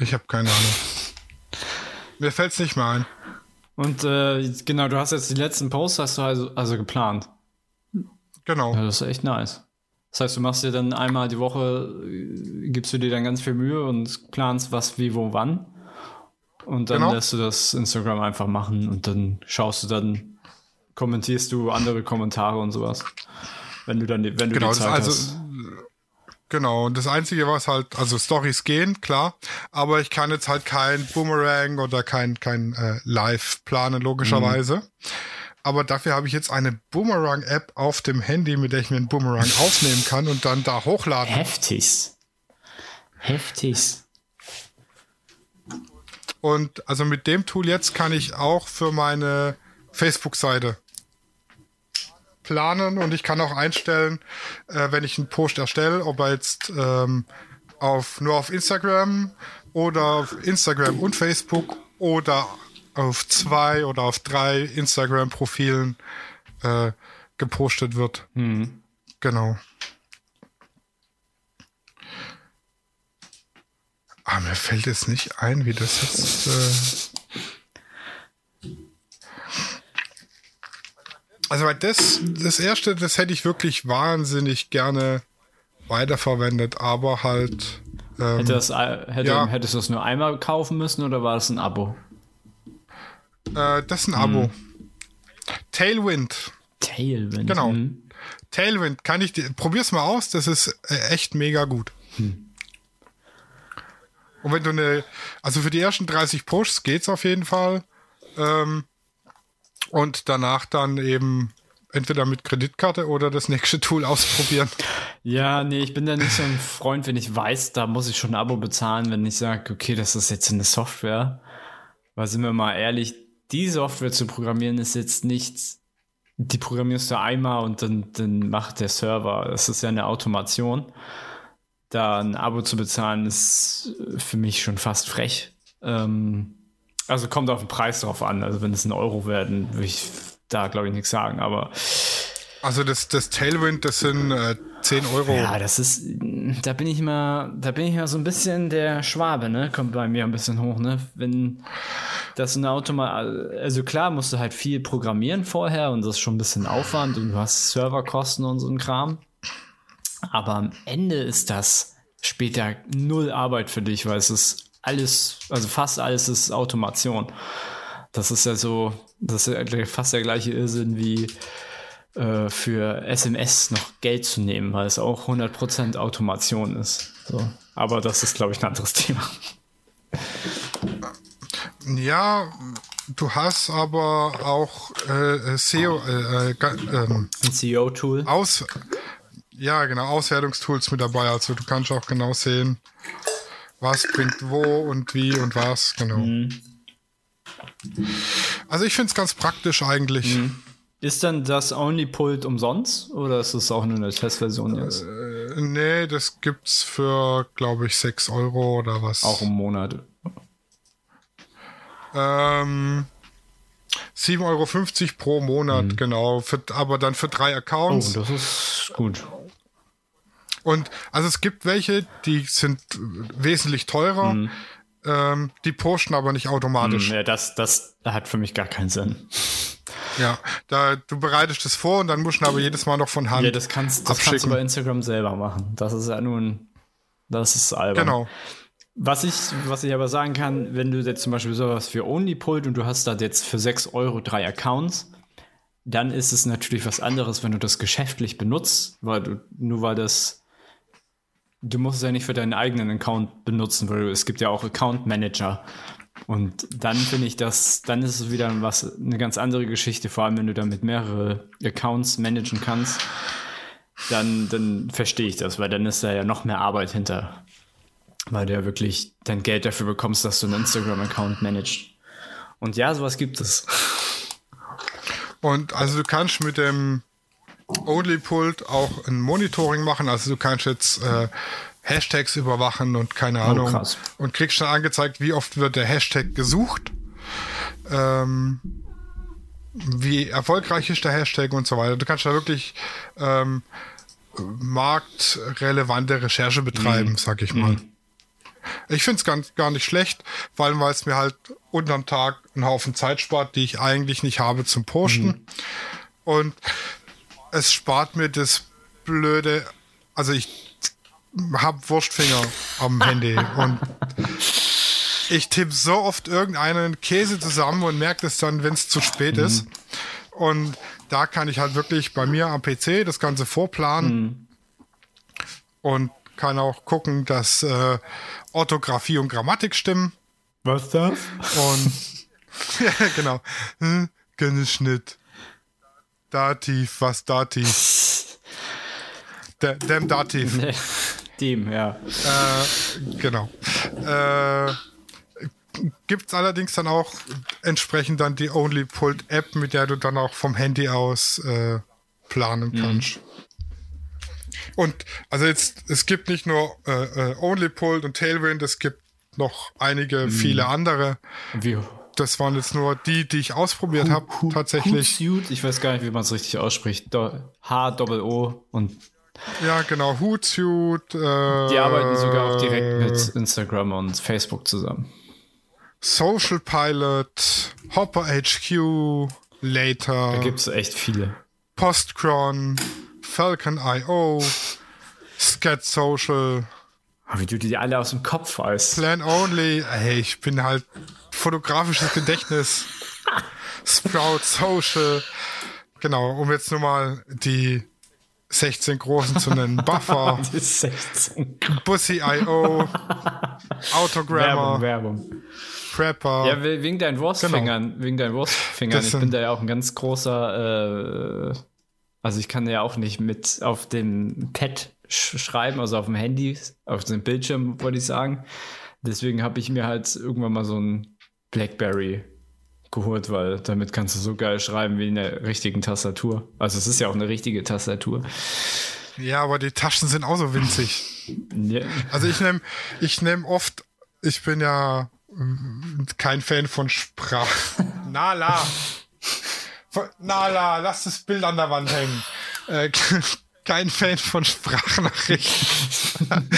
ich habe keine Ahnung. Mir fällt's nicht mehr ein. Und äh, genau, du hast jetzt die letzten Posts hast du also, also geplant. Genau. Ja, das ist echt nice. Das heißt, du machst dir dann einmal die Woche, äh, gibst du dir dann ganz viel Mühe und planst was, wie, wo, wann. Und dann Genau. lässt du das Instagram einfach machen und dann schaust du dann, kommentierst du andere Kommentare und sowas. Wenn du dann, die- wenn du Genau, die Zeit also hast. Genau. Und das Einzige, was halt, also Stories gehen, klar, aber ich kann jetzt halt kein Boomerang oder kein kein äh, Live planen logischerweise. aber dafür habe ich jetzt eine Boomerang-App auf dem Handy, mit der ich mir einen Boomerang aufnehmen kann und dann da hochladen. Heftig. Heftig. Und also mit dem Tool jetzt kann ich auch für meine Facebook-Seite planen und ich kann auch einstellen, äh, wenn ich einen Post erstelle, ob er jetzt ähm, auf, nur auf Instagram oder auf Instagram und Facebook oder auf zwei oder auf drei Instagram-Profilen äh, gepostet wird. Mhm. Genau. Aber mir fällt jetzt nicht ein, wie das jetzt. Äh also das, das erste, das hätte ich wirklich wahnsinnig gerne weiterverwendet, aber halt. Ähm, Hätte das, äh, hätte, ja. Hättest du das nur einmal kaufen müssen oder war das ein Abo? äh, das ist ein Abo. Tailwind. Tailwind. Genau. Mhm. Tailwind, kann ich dir, probier's mal aus, das ist äh, echt mega gut. Und wenn du eine, also für die ersten 30 Posts geht's auf jeden Fall. Ähm, und danach dann eben entweder mit Kreditkarte oder das nächste Tool ausprobieren. Ja, nee, ich bin da nicht so ein Freund, wenn ich weiß, da muss ich schon ein Abo bezahlen, wenn ich sage, okay, das ist jetzt eine Software. Weil sind wir mal ehrlich, die Software zu programmieren ist jetzt nicht, die programmierst du einmal und dann, dann macht der Server. Das ist ja eine Automation. Da ein Abo zu bezahlen, ist für mich schon fast frech. Ähm, also kommt auf den Preis drauf an. Also wenn es ein Euro werden, würde ich da glaube ich nichts sagen, aber Also das, das Tailwind, das sind äh, 10 Euro. Ja, das ist, da bin ich mal, da bin ich mal so ein bisschen der Schwabe, ne? Kommt bei mir ein bisschen hoch, ne? Wenn das eine Automat, also klar musst du halt viel programmieren vorher und das ist schon ein bisschen Aufwand und du hast Serverkosten und so ein Kram. Aber am Ende ist das später null Arbeit für dich, weil es ist alles, also fast alles ist Automation. Das ist ja so, das ist ja fast der gleiche Irrsinn wie äh, für SMS noch Geld zu nehmen, weil es auch 100% Automation ist. So. Aber das ist, glaube ich, ein anderes Thema. Ja, du hast aber auch äh, SEO, äh, äh, ähm, Ein CEO-Tool. Aus, ja, genau, Auswertungstools mit dabei. Also du kannst auch genau sehen, was bringt wo und wie und was, genau. Also ich finde es ganz praktisch eigentlich. Ist dann das Only-Pult umsonst oder ist es auch nur eine Testversion jetzt? Äh, nee, das gibt's für, glaube ich, 6 Euro oder was. Auch im Monat. Ähm, 7,50 Euro pro Monat, genau. Für, aber dann für drei Oh, Accounts. das ist gut. Und also es gibt welche, die sind wesentlich teurer. Ähm, die posten aber nicht automatisch. Ja, das, das hat für mich gar keinen Sinn. Ja, da du bereitest es vor und dann musst du aber jedes Mal noch von Hand Ja, das kannst, das kannst du abschicken. bei Instagram selber machen. Das ist ja nun, das ist albern. Genau. Was ich, was ich aber sagen kann, wenn du jetzt zum Beispiel sowas für OnlyPult und du hast da jetzt für 6 Euro drei Accounts, dann ist es natürlich was anderes, wenn du das geschäftlich benutzt, weil du, nur weil das, du musst es ja nicht für deinen eigenen Account benutzen, weil es gibt ja auch Account Manager. Und dann finde ich das, dann ist es wieder was, eine ganz andere Geschichte, vor allem wenn du damit mehrere Accounts managen kannst, dann, dann verstehe ich das, weil dann ist da ja noch mehr Arbeit hinter weil du ja wirklich dein Geld dafür bekommst, dass du einen Instagram-Account managst. Und ja, sowas gibt es. Und also du kannst mit dem Only-Pult auch ein Monitoring machen. Also du kannst jetzt äh, Hashtags überwachen und keine Ahnung. krass. Und kriegst dann angezeigt, wie oft wird der Hashtag gesucht. Ähm, wie erfolgreich ist der Hashtag und so weiter. Du kannst da wirklich ähm, marktrelevante Recherche betreiben, sag ich mal. Ich finde es gar, gar nicht schlecht, vor allem weil es mir halt unterm Tag einen Haufen Zeit spart, die ich eigentlich nicht habe zum Posten. Und es spart mir das blöde, also ich hab Wurstfinger am Handy und ich tippe so oft irgendeinen Käse zusammen und merke das dann, wenn es zu spät ist. Und da kann ich halt wirklich bei mir am PC das Ganze vorplanen und kann auch gucken, dass äh, Orthographie und Grammatik stimmen. Was das? Und ja, genau. Hm, Schnitt. Dativ, was Dativ? De, dem Dativ. Dem, ja. Äh, genau. Äh, Gibt es allerdings dann auch entsprechend dann die Only Pulled App, mit der du dann auch vom Handy aus äh, planen kannst. Und also jetzt, es gibt nicht nur äh, äh, Only Pulled und Tailwind, es gibt noch einige, viele andere. Wie Das waren jetzt nur die, die ich ausprobiert habe, tatsächlich. Hootsuite, ich weiß gar nicht, wie man es richtig ausspricht. H-O-O und Ja, genau, Hootsuite. Äh, die arbeiten sogar auch direkt mit Instagram und Facebook zusammen. Social Pilot, Hopper HQ, Da Later, gibt es echt viele. Postcron, Falcon.io, Scat Social, Aber wie du die alle aus dem Kopf weißt. Plan Only. Hey, ich bin halt fotografisches Gedächtnis. Sprout Social. Genau, um jetzt nur mal die 16 großen zu nennen. Buffer, Die 16. Bussy.io, Autogrammer, Werbung, Werbung. Prepper. Ja, we- wegen deinen Wurstfingern, wegen deinen Wurstfingern. Das Ich bin da ja auch ein ganz großer, äh, also ich kann ja auch nicht mit auf dem Pad schreiben, also auf dem Handy, auf dem Bildschirm, wollte ich sagen. Deswegen habe ich mir halt irgendwann mal so ein Blackberry geholt, weil damit kannst du so geil schreiben wie in der richtigen Tastatur. Also es ist ja auch eine richtige Tastatur. Ja, aber die Taschen sind auch so winzig. Ja. Also ich nehme ich nehm oft, ich bin ja mm, kein Fan von Sprache. Nala. Nala, lass das Bild an der Wand hängen. Äh, kein Fan von Sprachnachrichten.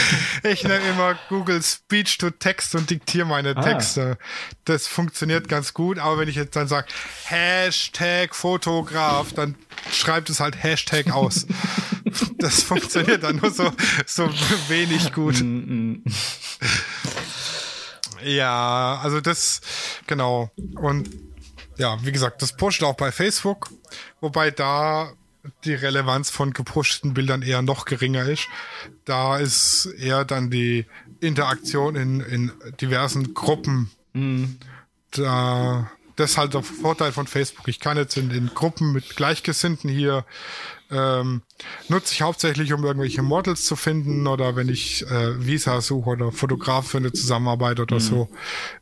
ich nehme immer Google Speech to Text und diktiere meine Texte. Das funktioniert ganz gut, aber wenn ich jetzt dann sage Hashtag Fotograf, dann schreibt es halt Hashtag aus. das funktioniert dann nur so, so wenig gut. Ja, also das, genau. Und ja, wie gesagt, das pusht auch bei Facebook, wobei da die Relevanz von gepushten Bildern eher noch geringer ist. Da ist eher dann die Interaktion in, in diversen Gruppen. Da, das ist halt der Vorteil von Facebook. Ich kann jetzt in, in Gruppen mit Gleichgesinnten hier ähm, nutze ich hauptsächlich, um irgendwelche Models zu finden oder wenn ich äh, Visa suche oder Fotograf für eine Zusammenarbeit oder so.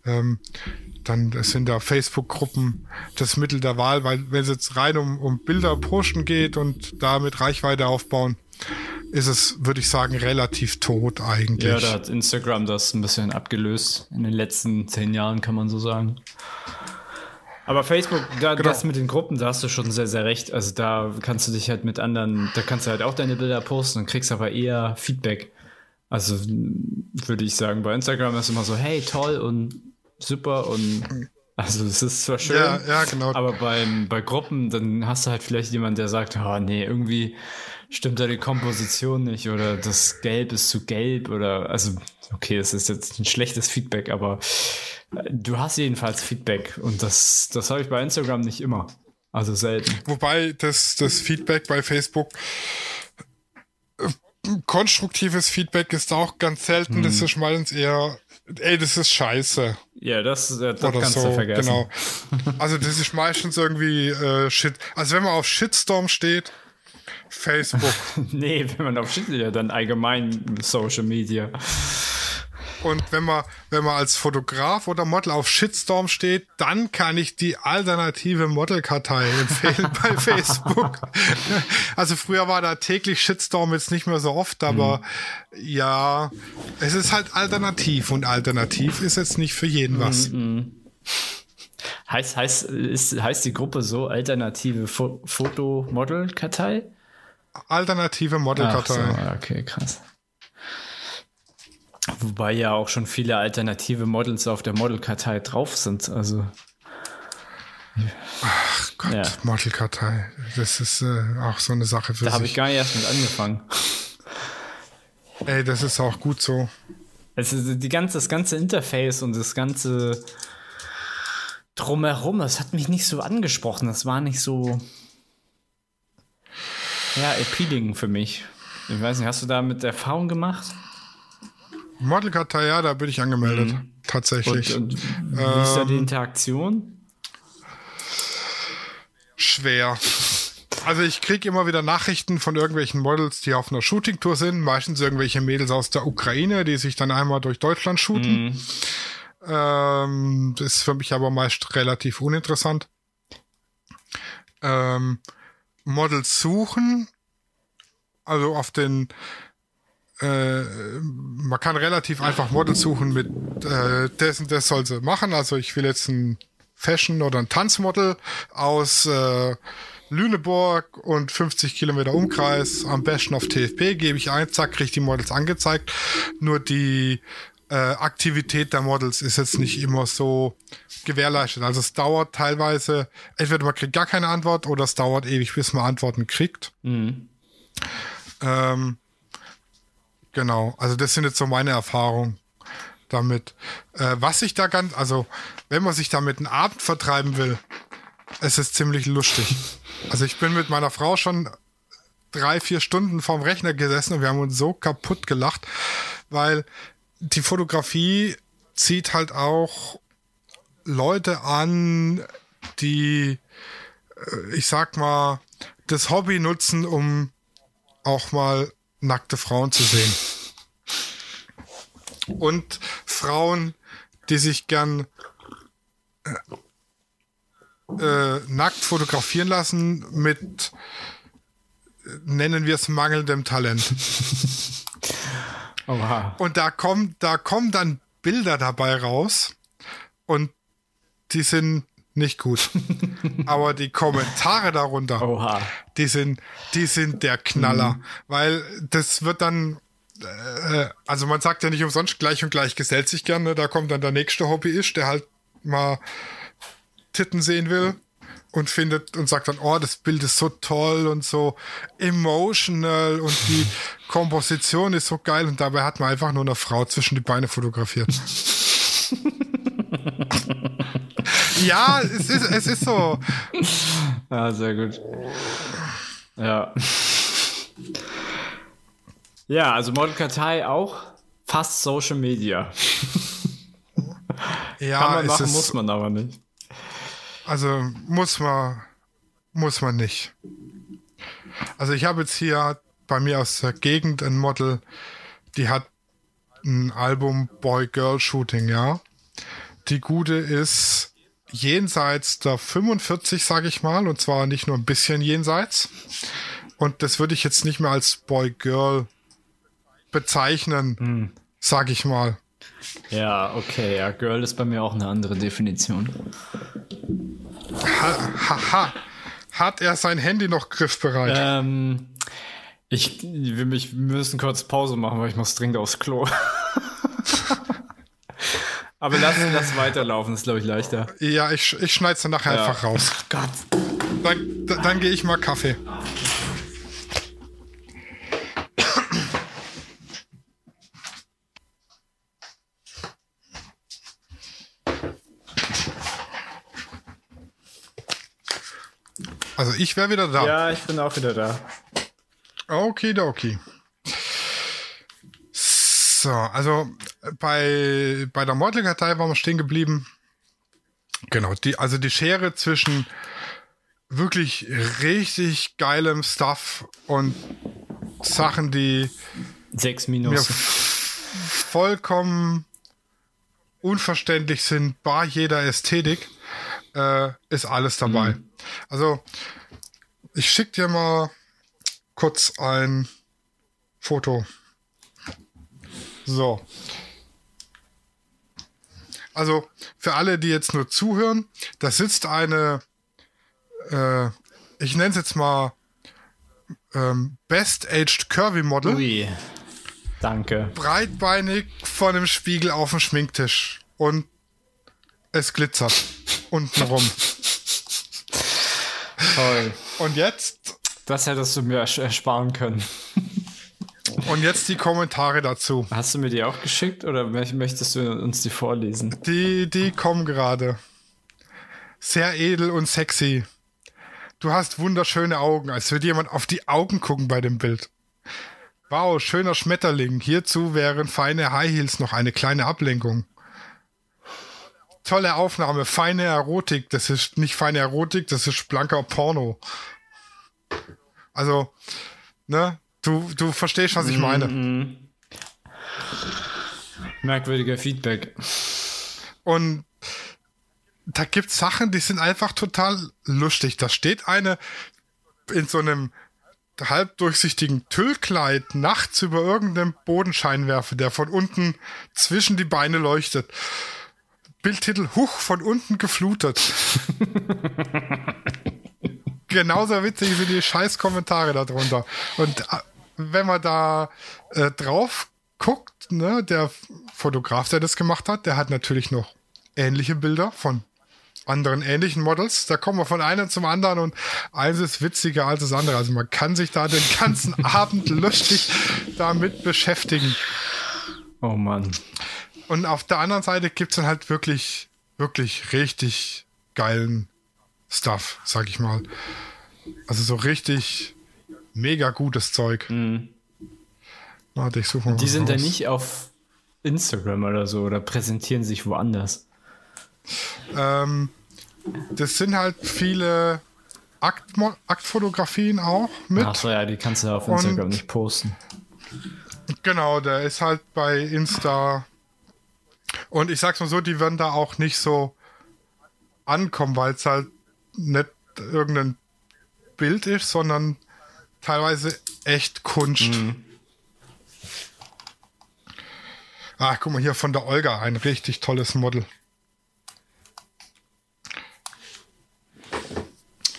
Ähm, dann sind da Facebook-Gruppen das Mittel der Wahl, weil wenn es jetzt rein um, um Bilder posten geht und damit Reichweite aufbauen, ist es, würde ich sagen, relativ tot eigentlich. ja, da hat Instagram das ein bisschen abgelöst in den letzten zehn Jahren, kann man so sagen. Aber Facebook, da, Genau. das mit den Gruppen, da hast du schon sehr, sehr recht. Also da kannst du dich halt mit anderen, da kannst du halt auch deine Bilder posten und kriegst aber eher Feedback. Also würde ich sagen, bei Instagram ist immer so, hey, toll und super und also es ist zwar schön, ja, ja, genau. aber beim, bei Gruppen, dann hast du halt vielleicht jemanden, der sagt, oh nee, irgendwie stimmt da die Komposition nicht oder das Gelb ist zu gelb oder also okay, das ist jetzt ein schlechtes Feedback, aber äh, du hast jedenfalls Feedback und das, das habe ich bei Instagram nicht immer. Also selten. Wobei das, das Feedback bei Facebook äh, konstruktives Feedback ist auch ganz selten. Das ist meistens eher, ey, das ist scheiße. Ja, das, äh, das kannst so. du vergessen. Genau. Also das ist meistens irgendwie äh, Shit. Also wenn man auf Shitstorm steht, Facebook. Nee, wenn man auf Shit, ja, dann allgemein Social Media. Und wenn man, wenn man als Fotograf oder Model auf Shitstorm steht, dann kann ich die alternative Modelkartei empfehlen bei Facebook. Also früher war da täglich Shitstorm, jetzt nicht mehr so oft, aber ja, es ist halt alternativ und alternativ ist jetzt nicht für jeden was. Heißt, heißt, ist, heißt die Gruppe so alternative Fo Fotomodel-Kartei? Alternative Ach so, Modelkartei. okay, krass. Wobei ja auch schon viele alternative Models auf der Modelkartei drauf sind. Also, Gott, Ja. Modelkartei. Das ist äh, auch so eine Sache für da habe ich sich. gar nicht erst mit angefangen. Ey, das ist auch gut so. Also die ganze, das ganze Interface und das ganze drumherum, das hat mich nicht so angesprochen. Das war nicht so ja, appealing für mich. Ich weiß nicht, hast du damit Erfahrung gemacht? Modelkartei, ja, da bin ich angemeldet. Tatsächlich. Und, und wie ist da die Interaktion? Schwer. Also ich kriege immer wieder Nachrichten von irgendwelchen Models, die auf einer Shooting-Tour sind, meistens irgendwelche Mädels aus der Ukraine, die sich dann einmal durch Deutschland shooten. Mhm. Ähm, das ist für mich aber meist relativ uninteressant. Ähm, Models suchen, also auf den äh, man kann relativ einfach Models suchen mit äh, dessen, das soll sie machen. Also ich will jetzt ein Fashion oder ein Tanzmodel aus äh, Lüneburg und 50 Kilometer Umkreis, am besten auf TFP, gebe ich ein, zack, kriege ich die Models angezeigt. Nur die äh, Aktivität der Models ist jetzt nicht immer so gewährleistet. Also es dauert teilweise, entweder man kriegt gar keine Antwort oder es dauert ewig, bis man Antworten kriegt. Mhm. Ähm, genau, also das sind jetzt so meine Erfahrungen damit. Äh, was ich da ganz, also wenn man sich damit einen Abend vertreiben will, es ist ziemlich lustig. Also ich bin mit meiner Frau schon drei, vier Stunden vorm Rechner gesessen und wir haben uns so kaputt gelacht, weil die Fotografie zieht halt auch Leute an, die, äh, ich sag mal, das Hobby nutzen, um auch mal nackte Frauen zu sehen. Und Frauen, die sich gern äh, äh, nackt fotografieren lassen mit, nennen wir es, mangelndem Talent. Oha. Und da kommen, da kommen dann Bilder dabei raus und die sind nicht gut. Aber die Kommentare darunter, Oha. die sind, die sind der Knaller, mhm. weil das wird dann, äh, also man sagt ja nicht umsonst gleich und gleich gesellt sich gerne, da kommt dann der nächste Hobbyist, der halt mal Titten sehen will und findet und sagt dann, oh, das Bild ist so toll und so emotional und die Komposition ist so geil und dabei hat man einfach nur eine Frau zwischen die Beine fotografiert. ja, es ist, es ist so. Ja, sehr gut. Ja. Ja, also Model Kartei auch fast Social Media. Ja, Kann man machen, muss man aber nicht. Also muss man, muss man nicht. Also ich habe jetzt hier bei mir aus der Gegend ein Model, die hat ein Album Boy-Girl-Shooting, ja. Die gute ist jenseits der 45, sage ich mal, und zwar nicht nur ein bisschen jenseits. Und das würde ich jetzt nicht mehr als Boy-Girl bezeichnen, hm. sage ich mal. Ja, okay, ja, Girl ist bei mir auch eine andere Definition. Ha, ha, ha. Hat er sein Handy noch griffbereit? Ähm, ich, wir müssen kurz Pause machen, weil ich muss dringend aufs Klo. Aber lass, lass weiterlaufen, ist glaube ich leichter. Ja, ich, ich schneide es dann nachher ja. einfach raus. Ach Gott. Dann, dann, dann gehe ich mal Kaffee. Also ich wäre wieder da. Ja, ich bin auch wieder da. Okay, okay. So, also bei, bei der Mortal-Kartei waren wir stehen geblieben. Genau, die, also die Schere zwischen wirklich richtig geilem Stuff und Sachen, die Sechs Minus. mir vollkommen unverständlich sind, bar jeder Ästhetik, äh, ist alles dabei. Mhm. Also, ich schicke dir mal kurz ein Foto. So. Also, für alle, die jetzt nur zuhören, da sitzt eine, äh, ich nenne es jetzt mal ähm, Best Aged Curvy Model. Ui. Danke. Breitbeinig vor dem Spiegel auf dem Schminktisch. Und es glitzert untenrum. Toll. Und jetzt? Das hättest du mir ersparen können. Und jetzt die Kommentare dazu. Hast du mir die auch geschickt oder möchtest du uns die vorlesen? Die, die kommen gerade. Sehr edel und sexy. Du hast wunderschöne Augen, als würde jemand auf die Augen gucken bei dem Bild. Wow, schöner Schmetterling. Hierzu wären feine High Heels noch eine kleine Ablenkung tolle Aufnahme, feine Erotik. Das ist nicht feine Erotik, das ist blanker Porno. Also, ne, du, du verstehst, was ich meine. Mhm. Merkwürdiger Feedback. Und da gibt's Sachen, die sind einfach total lustig. Da steht eine in so einem halbdurchsichtigen Tüllkleid nachts über irgendeinem Bodenscheinwerfer, der von unten zwischen die Beine leuchtet. Bildtitel Huch von unten geflutet. Genauso witzig sind die scheiß Kommentare darunter. Und äh, wenn man da äh, drauf guckt, ne, der Fotograf, der das gemacht hat, der hat natürlich noch ähnliche Bilder von anderen ähnlichen Models. Da kommen wir von einem zum anderen und eins ist witziger als das andere. Also man kann sich da den ganzen Abend lustig damit beschäftigen. Oh Mann. Und auf der anderen Seite gibt's dann halt wirklich, wirklich richtig geilen Stuff, sag ich mal. Also so richtig mega gutes Zeug. Mhm. Warte, ich suche mal Die sind raus. nicht auf Instagram oder so oder präsentieren sich woanders. Ähm, das sind halt viele Aktmo Aktfotografien auch mit. Achso, ja, die kannst du auf Und- Instagram nicht posten. Genau, der ist halt bei Insta. Und ich sag's mal so, die werden da auch nicht so ankommen, weil es halt nicht irgendein Bild ist, sondern teilweise echt Kunst. Ah, guck mal hier von der Olga, ein richtig tolles Model.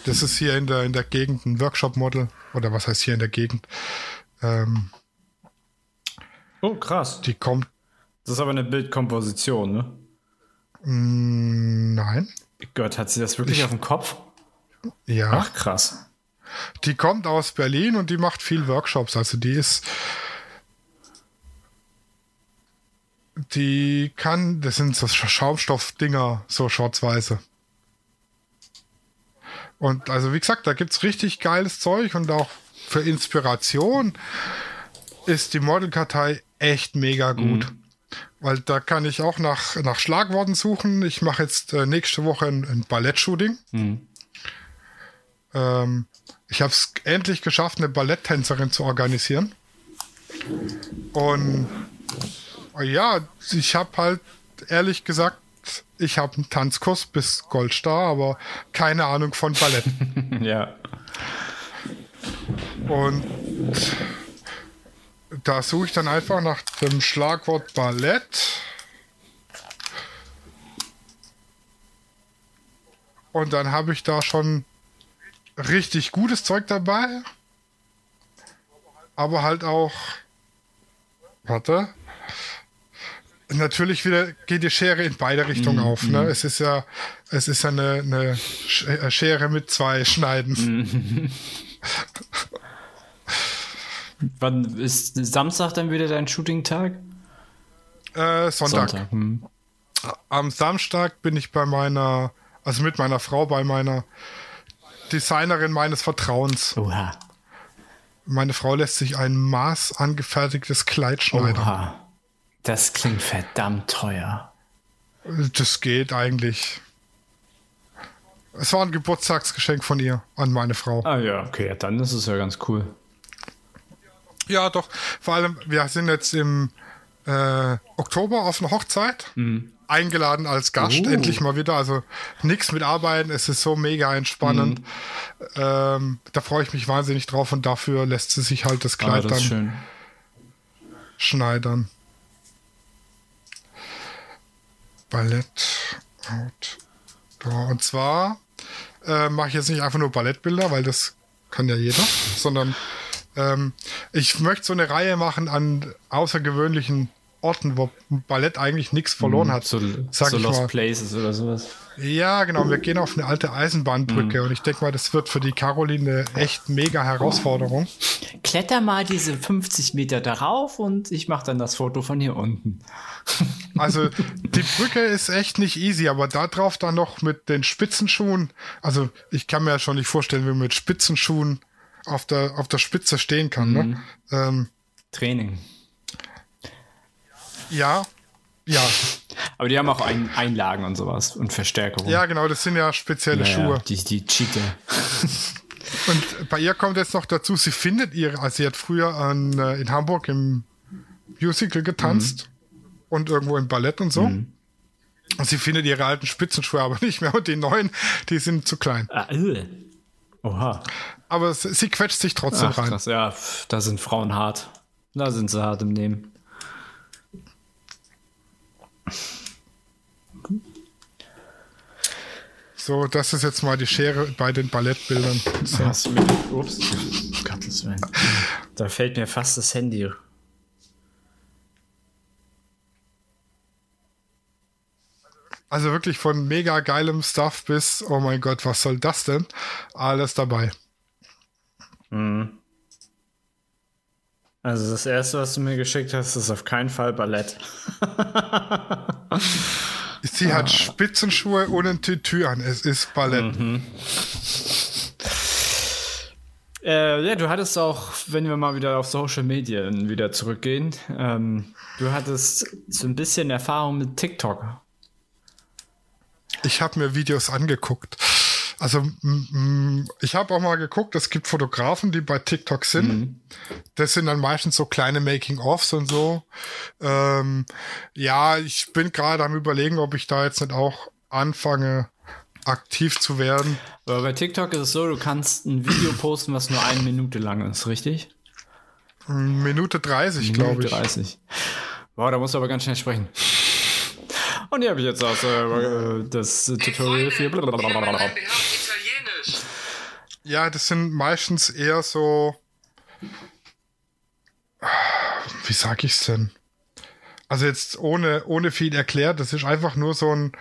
Das ist hier in der, in der Gegend ein Workshop-Model. Oder was heißt hier in der Gegend? Ähm, Oh, krass. die kommt. Das ist aber eine Bildkomposition, ne? mm, Nein. Gott, hat sie das wirklich auf dem Kopf? Ja. Ach, krass. Die kommt aus Berlin und die macht viel Workshops. Also die ist. Die kann, das sind so Schaumstoffdinger, so schwarz-weiße. Und also wie gesagt, da gibt's richtig geiles Zeug und auch für Inspiration ist die Modelkartei echt mega gut. Weil da kann ich auch nach, nach Schlagworten suchen. Ich mache jetzt äh, nächste Woche ein, ein Ballettshooting. Ähm, ich habe es endlich geschafft, eine Balletttänzerin zu organisieren. Und ja, ich habe halt ehrlich gesagt, ich habe einen Tanzkurs bis Goldstar, aber keine Ahnung von Ballett. Ja. Und da suche ich dann einfach nach dem Schlagwort Ballett. Und dann habe ich da schon richtig gutes Zeug dabei. Aber halt auch. Warte. Natürlich wieder geht die Schere in beide Richtungen auf. Ne? Es ist ja, es ist ja eine, eine äh, Schere mit zwei Schneiden. Wann ist Samstag dann wieder dein Shooting-Tag? Äh, Sonntag. Hm. Am Samstag bin ich bei meiner, also mit meiner Frau, bei meiner Designerin meines Vertrauens. Oha. Meine Frau lässt sich ein maßangefertigtes Kleid schneiden. Oha. Das klingt verdammt teuer. Das geht eigentlich. Es war ein Geburtstagsgeschenk von ihr an meine Frau. Ah ja, okay, ja, dann ist es ja ganz cool. Ja, doch. Vor allem, wir sind jetzt im äh, Oktober auf einer Hochzeit. Eingeladen als Gast, Uh. endlich mal wieder. Also nichts mit Arbeiten, es ist so mega entspannend. Ähm, da freue ich mich wahnsinnig drauf und dafür lässt sie sich halt das Ah, Kleid das dann schneidern. Ballett Outdoor. Und zwar äh, mache ich jetzt nicht einfach nur Ballettbilder, weil das kann ja jeder, sondern ähm, ich möchte so eine Reihe machen an außergewöhnlichen Orten, wo Ballett eigentlich nichts verloren hat. So, sag so ich Lost mal. Places oder sowas. Ja, genau. Wir gehen auf eine alte Eisenbahnbrücke und ich denke mal, das wird für die Caroline eine echt mega Herausforderung. Kletter mal diese 50 Meter darauf und ich mache dann das Foto von hier unten. Also die Brücke ist echt nicht easy, aber da drauf dann noch mit den Spitzenschuhen. Also ich kann mir ja schon nicht vorstellen, wie man mit Spitzenschuhen auf der, auf der Spitze stehen kann. Ne? Ähm, Training. Ja, ja, Aber die haben auch Ein Einlagen und sowas und Verstärkung. ja, genau, das sind ja spezielle Ja, ja, Schuhe. Die, die Cheater. Und bei ihr kommt jetzt noch dazu, sie findet ihre, also sie hat früher an, äh, in Hamburg im Musical getanzt mhm. und irgendwo im Ballett und so. Mhm. Und sie findet ihre alten Spitzenschuhe aber nicht mehr und die neuen, die sind zu klein. Ah, äh. Oha. Aber sie quetscht sich trotzdem Ach, rein. Krass, ja, da sind Frauen hart. Da sind sie hart im Nehmen. So, das ist jetzt mal die Schere bei den Ballettbildern. So. Mir, ups, Gottes Willen. Da fällt mir fast das Handy. Also wirklich von mega geilem Stuff bis, oh mein Gott, was soll das denn? Alles dabei. Mhm. Also das erste, was du mir geschickt hast, ist auf keinen Fall Ballett. Sie hat Spitzenschuhe und ein Tütü an. Es ist Ballett. Mhm. Äh, ja, du hattest auch, wenn wir mal wieder auf Social Media wieder zurückgehen, ähm, du hattest so ein bisschen Erfahrung mit TikTok. Ich habe mir Videos angeguckt. Also ich habe auch mal geguckt, es gibt Fotografen, die bei TikTok sind. Mhm. Das sind dann meistens so kleine Making-ofs und so. Ähm, ja, ich bin gerade am überlegen, ob ich da jetzt nicht auch anfange, aktiv zu werden. Aber bei TikTok ist es so, du kannst ein Video posten, was nur eine Minute lang ist, richtig? Minute 30, glaube ich. Minute 30. Wow, da musst du aber ganz schnell sprechen. Und hier habe ich jetzt auch äh, das Tutorial für. Ja, das sind meistens eher so. Wie sag ich's denn? Also jetzt ohne, ohne viel erklärt, das ist einfach nur so ein,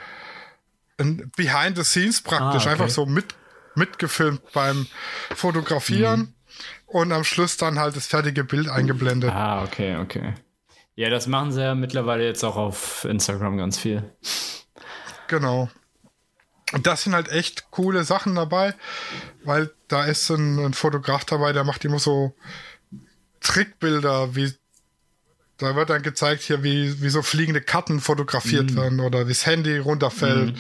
ein Behind the Scenes praktisch, ah, okay. einfach so mit, mitgefilmt beim Fotografieren mhm. und am Schluss dann halt das fertige Bild eingeblendet. Ah, okay, okay. Ja, das machen sie ja mittlerweile jetzt auch auf Instagram ganz viel. Genau. Und das sind halt echt coole Sachen dabei, weil da ist ein, ein Fotograf dabei, der macht immer so Trickbilder, wie da wird dann gezeigt hier, wie, wie so fliegende Karten fotografiert mm. werden oder wie das Handy runterfällt mm.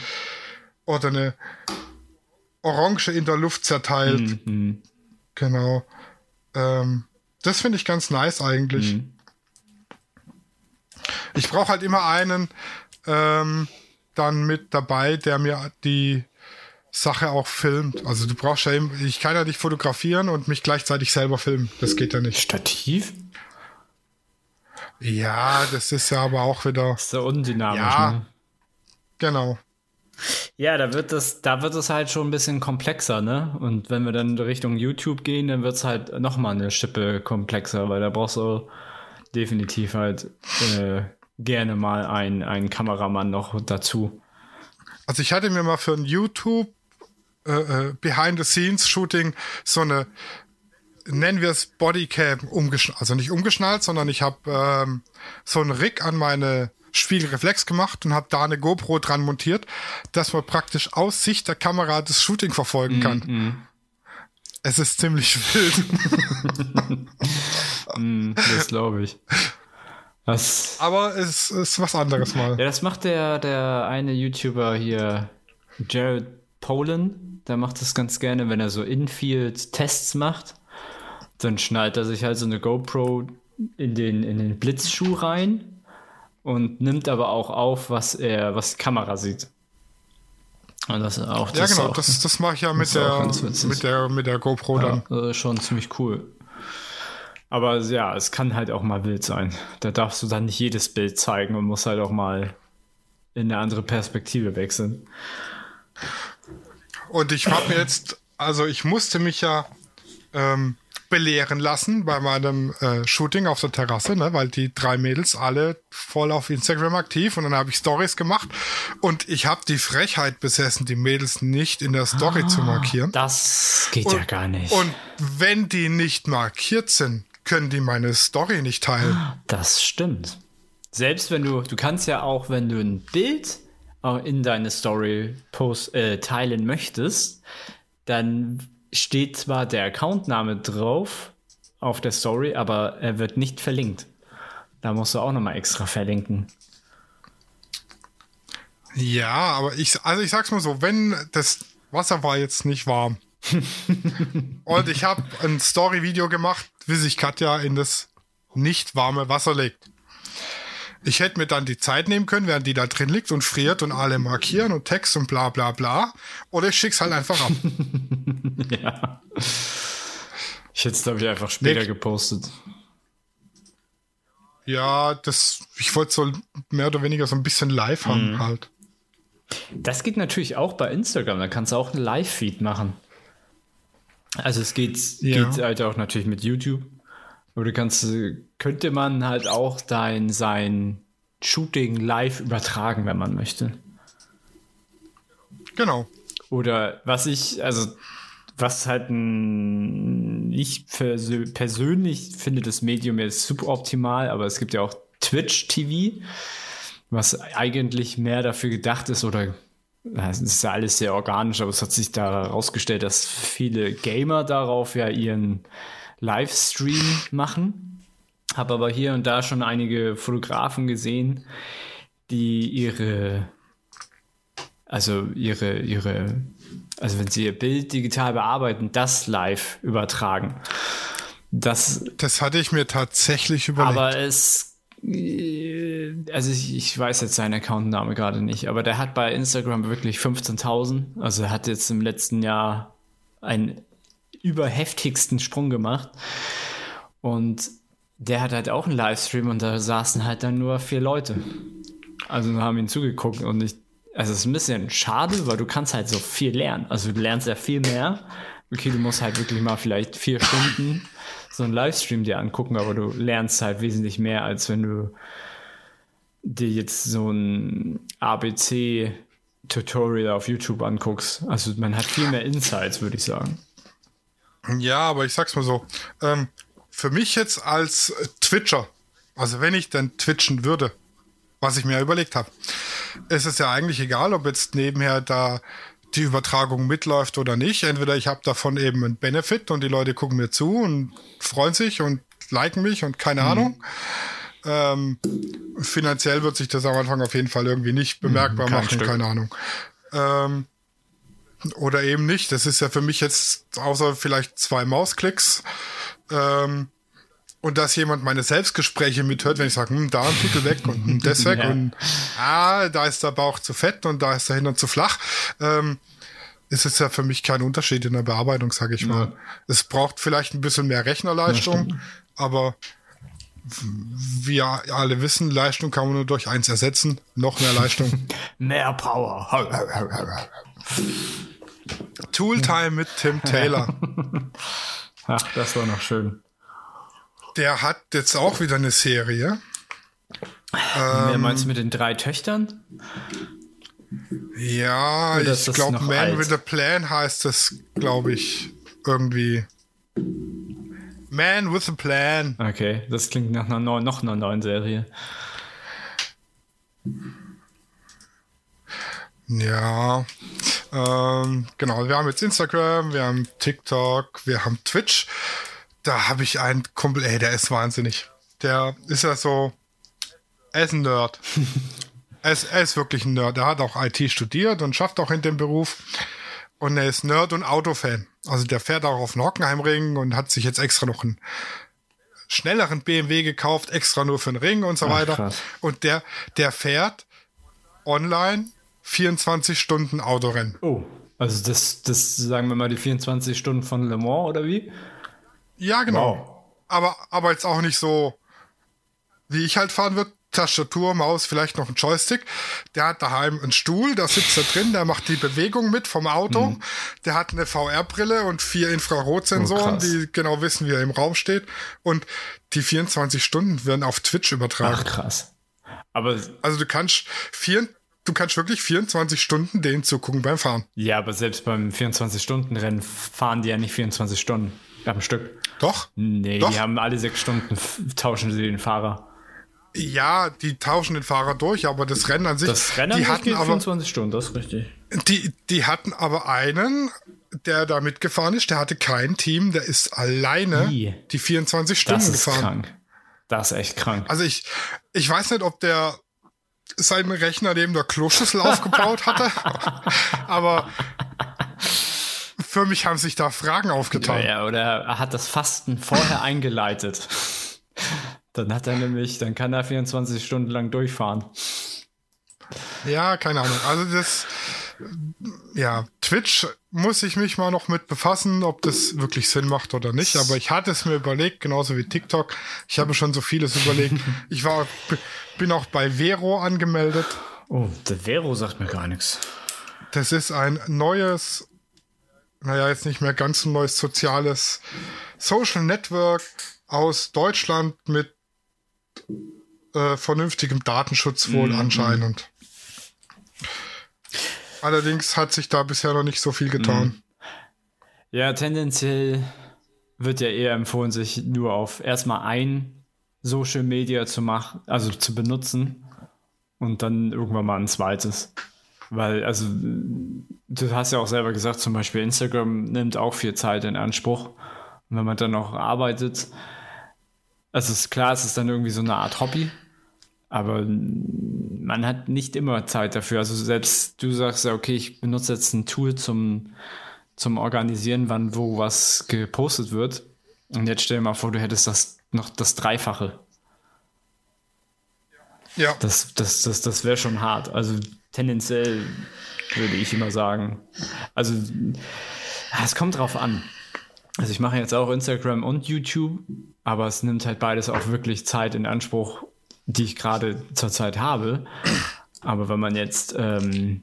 oder eine Orange in der Luft zerteilt. Mm. Genau. Ähm, das finde ich ganz nice eigentlich. Ich brauche halt immer einen ähm, dann mit dabei, der mir die Sache auch filmt. Also du brauchst ja, ich kann ja nicht fotografieren und mich gleichzeitig selber filmen. Das geht ja nicht. Stativ? Ja, das ist ja aber auch wieder. Das ist ja undynamisch, ja, ne? Genau. Ja, da wird es, da wird es halt schon ein bisschen komplexer, ne? Und wenn wir dann Richtung YouTube gehen, dann wird es halt nochmal eine Schippe komplexer, weil da brauchst du definitiv halt äh, gerne mal einen, einen Kameramann noch dazu. Also ich hatte mir mal für ein YouTube äh, äh Behind-the-Scenes-Shooting so eine, nennen wir es Bodycam umgeschnallt, also nicht umgeschnallt, sondern ich habe ähm, so einen Rig an meine Spiegelreflex gemacht und habe da eine GoPro dran montiert, dass man praktisch aus Sicht der Kamera das Shooting verfolgen kann. Mm -mm. Es ist ziemlich wild. mm, das glaube ich. Was? Aber es ist was anderes mal. Ja, das macht der, der eine YouTuber hier, Jared Polan. Der macht das ganz gerne, wenn er so Infield-Tests macht. Dann schnallt er sich halt so eine GoPro in den, in den Blitzschuh rein und nimmt aber auch auf, was er, was die Kamera sieht. Und das auch, das ja, genau, auch, das, das mache ich ja mit der, mit der, mit der GoPro dann. Ja, schon ziemlich cool. Aber ja, es kann halt auch mal wild sein. Da darfst du dann nicht jedes Bild zeigen und musst halt auch mal in eine andere Perspektive wechseln. Und ich habe jetzt, also ich musste mich ja ähm, belehren lassen bei meinem äh, Shooting auf der Terrasse, ne, weil die drei Mädels alle voll auf Instagram aktiv und dann habe ich Stories gemacht und ich habe die Frechheit besessen, die Mädels nicht in der Story ah, zu markieren. Das geht und, ja gar nicht. Und wenn die nicht markiert sind, können die meine Story nicht teilen. Das stimmt. Selbst wenn du, du kannst ja auch, wenn du ein Bild in deine Story post, äh, teilen möchtest, dann steht zwar der Accountname drauf auf der Story, aber er wird nicht verlinkt. Da musst du auch nochmal extra verlinken. Ja, aber ich, also ich sag's mal so, wenn das Wasser war jetzt nicht warm, und ich habe ein Story-Video gemacht, wie sich Katja in das nicht warme Wasser legt. Ich hätte mir dann die Zeit nehmen können, während die da drin liegt und friert und alle markieren und Text und bla bla bla. Oder ich schick's halt einfach ab. ja. Ich hätte es, glaube ich, einfach später nee. gepostet. Ja, das, ich wollte so mehr oder weniger so ein bisschen live haben mhm. halt. Das geht natürlich auch bei Instagram, da kannst du auch einen Live-Feed machen. Also es geht, ja. geht halt auch natürlich mit YouTube. Du kannst, könnte man halt auch dein, sein Shooting live übertragen, wenn man möchte. Genau. Oder was ich, also was halt ein, ich persönlich finde das Medium jetzt super optimal, aber es gibt ja auch Twitch TV, was eigentlich mehr dafür gedacht ist oder es ist ja alles sehr organisch, aber es hat sich da herausgestellt, dass viele Gamer darauf ja ihren Livestream machen. Habe aber hier und da schon einige Fotografen gesehen, die ihre, also ihre, ihre, also wenn sie ihr Bild digital bearbeiten, das live übertragen. Das, das hatte ich mir tatsächlich überlegt. Aber es, also ich, ich weiß jetzt seinen Accountname gerade nicht, aber der hat bei Instagram wirklich 15.000. Also er hat jetzt im letzten Jahr ein überheftigsten Sprung gemacht. Und der hat halt auch einen Livestream und da saßen halt dann nur vier Leute. Also haben ihn zugeguckt und ich, also es ist ein bisschen schade, weil du kannst halt so viel lernen. Also du lernst ja viel mehr. Okay, du musst halt wirklich mal vielleicht vier Stunden so einen Livestream dir angucken, aber du lernst halt wesentlich mehr, als wenn du dir jetzt so ein ABC Tutorial auf YouTube anguckst. Also man hat viel mehr Insights, würde ich sagen. Ja, aber ich sag's mal so. Ähm, für mich jetzt als Twitcher, also wenn ich dann twitchen würde, was ich mir überlegt habe, ist es ja eigentlich egal, ob jetzt nebenher da die Übertragung mitläuft oder nicht. Entweder ich habe davon eben einen Benefit und die Leute gucken mir zu und freuen sich und liken mich und keine mhm. Ahnung. Ähm, finanziell wird sich das am Anfang auf jeden Fall irgendwie nicht bemerkbar mhm, machen, Stück. keine Ahnung. Ähm, oder eben nicht. Das ist ja für mich jetzt außer vielleicht zwei Mausklicks. Ähm, und dass jemand meine Selbstgespräche mithört, wenn ich sage, hm, da ein Titel weg und hm, das weg ja. und ah, da ist der Bauch zu fett und da ist der Hintern zu flach, ähm, ist es ja für mich kein Unterschied in der Bearbeitung, sage ich mal. Es braucht vielleicht ein bisschen mehr Rechnerleistung, aber wir alle wissen, Leistung kann man nur durch eins ersetzen. Noch mehr Leistung. mehr Power. Tooltime mit Tim Taylor. Ach, das war noch schön. Der hat jetzt auch wieder eine Serie. Wer ähm, meinst du mit den drei Töchtern? Ja, Oder ich glaube, Man alt? with a Plan heißt das, glaube ich, irgendwie. Man with a Plan. Okay, das klingt nach einer neuen, noch einer neuen Serie. Ja, ähm, genau. Wir haben jetzt Instagram, wir haben TikTok, wir haben Twitch. Da habe ich einen Kumpel, ey, der ist wahnsinnig. Der ist ja so, er ist ein Nerd. er, ist, er ist wirklich ein Nerd. Er hat auch IT studiert und schafft auch in dem Beruf. Und er ist Nerd und Autofan. Also der fährt auch auf den Hockenheimring und hat sich jetzt extra noch einen schnelleren BMW gekauft, extra nur für den Ring und so Ach, weiter. Krass. Und der, der fährt online 24 Stunden Autorennen. Oh, also das, das sagen wir mal die 24 Stunden von Le Mans oder wie? Ja, genau. Wow. Aber, aber jetzt auch nicht so, wie ich halt fahren würde. Tastatur, Maus, vielleicht noch ein Joystick. Der hat daheim einen Stuhl, da sitzt er drin, der macht die Bewegung mit vom Auto. Mhm. Der hat eine VR-Brille und vier Infrarotsensoren, oh, die genau wissen, wie er im Raum steht. Und die 24 Stunden werden auf Twitch übertragen. Ach, krass. Aber also du kannst vier, du kannst wirklich 24 Stunden denen zugucken beim Fahren. Ja, aber selbst beim 24-Stunden-Rennen fahren die ja nicht 24 Stunden am Stück. Doch? Nee, Doch. die haben alle sechs Stunden, tauschen sie den Fahrer. Ja, die tauschen den Fahrer durch, aber das Rennen an sich. Das Rennen die hatten aber, 24 Stunden, das ist richtig. Die, die hatten aber einen, der da mitgefahren ist, der hatte kein Team, der ist alleine Wie? die 24 Stunden das ist gefahren. Krank. Das ist echt krank. Also ich, ich weiß nicht, ob der seinen Rechner neben der Kloschüssel aufgebaut hatte. Aber für mich haben sich da Fragen aufgetan. Ja, oder er hat das Fasten vorher eingeleitet. Dann hat er nämlich, dann kann er 24 Stunden lang durchfahren. Ja, keine Ahnung. Also das, ja, Twitch muss ich mich mal noch mit befassen, ob das wirklich Sinn macht oder nicht. Aber ich hatte es mir überlegt, genauso wie TikTok. Ich habe schon so vieles überlegt. Ich war, bin auch bei Vero angemeldet. Oh, der Vero sagt mir gar nichts. Das ist ein neues, naja, jetzt nicht mehr ganz ein neues soziales Social Network aus Deutschland mit äh, vernünftigem Datenschutz wohl -hmm. anscheinend. Allerdings hat sich da bisher noch nicht so viel getan. Mhm. Ja, tendenziell wird ja eher empfohlen, sich nur auf erstmal ein Social Media zu machen, also zu benutzen und dann irgendwann mal ein zweites. Weil, also, du hast ja auch selber gesagt, zum Beispiel Instagram nimmt auch viel Zeit in Anspruch. Und wenn man dann noch arbeitet, also ist klar, es ist dann irgendwie so eine Art Hobby, aber man hat nicht immer Zeit dafür. Also selbst du sagst ja, okay, ich benutze jetzt ein Tool zum, zum Organisieren, wann wo was gepostet wird. Und jetzt stell dir mal vor, du hättest das noch das Dreifache. Ja. Das, das, das, das wäre schon hart. Also tendenziell würde ich immer sagen. Also es kommt drauf an. Also ich mache jetzt auch Instagram und YouTube, aber es nimmt halt beides auch wirklich Zeit in Anspruch, die ich gerade zurzeit habe. Aber wenn man jetzt, ähm,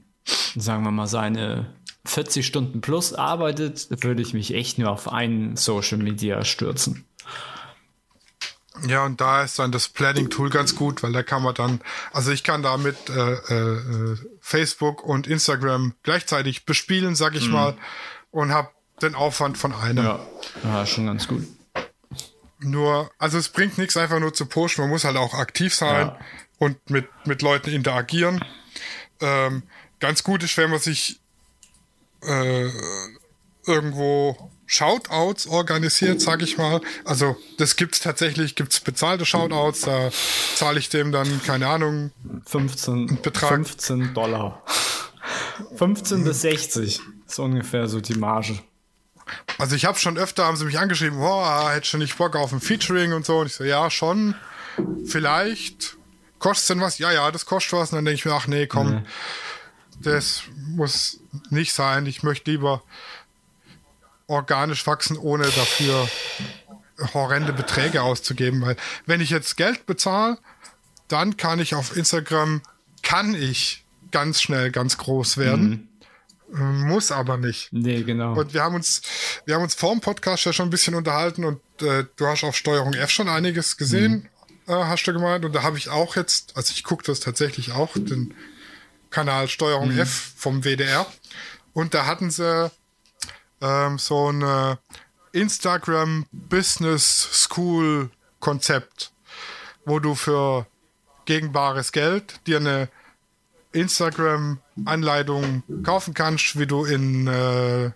sagen wir mal, seine 40 Stunden plus arbeitet, würde ich mich echt nur auf ein Social Media stürzen. Ja, und da ist dann das Planning-Tool ganz gut, weil da kann man dann, also ich kann damit äh, äh, Facebook und Instagram gleichzeitig bespielen, sag ich mhm. mal, und habe den Aufwand von einem. Ja. ja, schon ganz gut. Nur, also es bringt nichts einfach nur zu pushen, man muss halt auch aktiv sein ja. und mit, mit Leuten interagieren. Ähm, ganz gut ist, wenn man sich äh, irgendwo Shoutouts organisiert, sag ich mal. Also das gibt's tatsächlich, gibt's bezahlte Shoutouts, da zahle ich dem dann, keine Ahnung, 15, Betrag. 15 Dollar. 15 bis 60 ist ungefähr so die Marge. Also ich habe schon öfter, haben sie mich angeschrieben, boah, hätte schon nicht Bock auf ein Featuring und so. Und ich so, ja, schon, vielleicht. Kostet denn was? Ja, ja, das kostet was. Und dann denke ich mir, ach nee, komm, mhm. das muss nicht sein. Ich möchte lieber organisch wachsen, ohne dafür horrende Beträge auszugeben. Weil wenn ich jetzt Geld bezahle, dann kann ich auf Instagram, kann ich ganz schnell ganz groß werden. Mhm. Muss aber nicht. Nee, genau. Und wir haben uns, wir haben uns vor dem Podcast ja schon ein bisschen unterhalten und äh, du hast auf Steuerung F schon einiges gesehen, mhm. äh, hast du gemeint. Und da habe ich auch jetzt, also ich gucke das tatsächlich auch, den Kanal Steuerung mhm. F vom WDR. Und da hatten sie ähm, so ein äh, Instagram Business School Konzept, wo du für gegen bares Geld dir eine Instagram-Anleitung kaufen kannst, wie du in äh,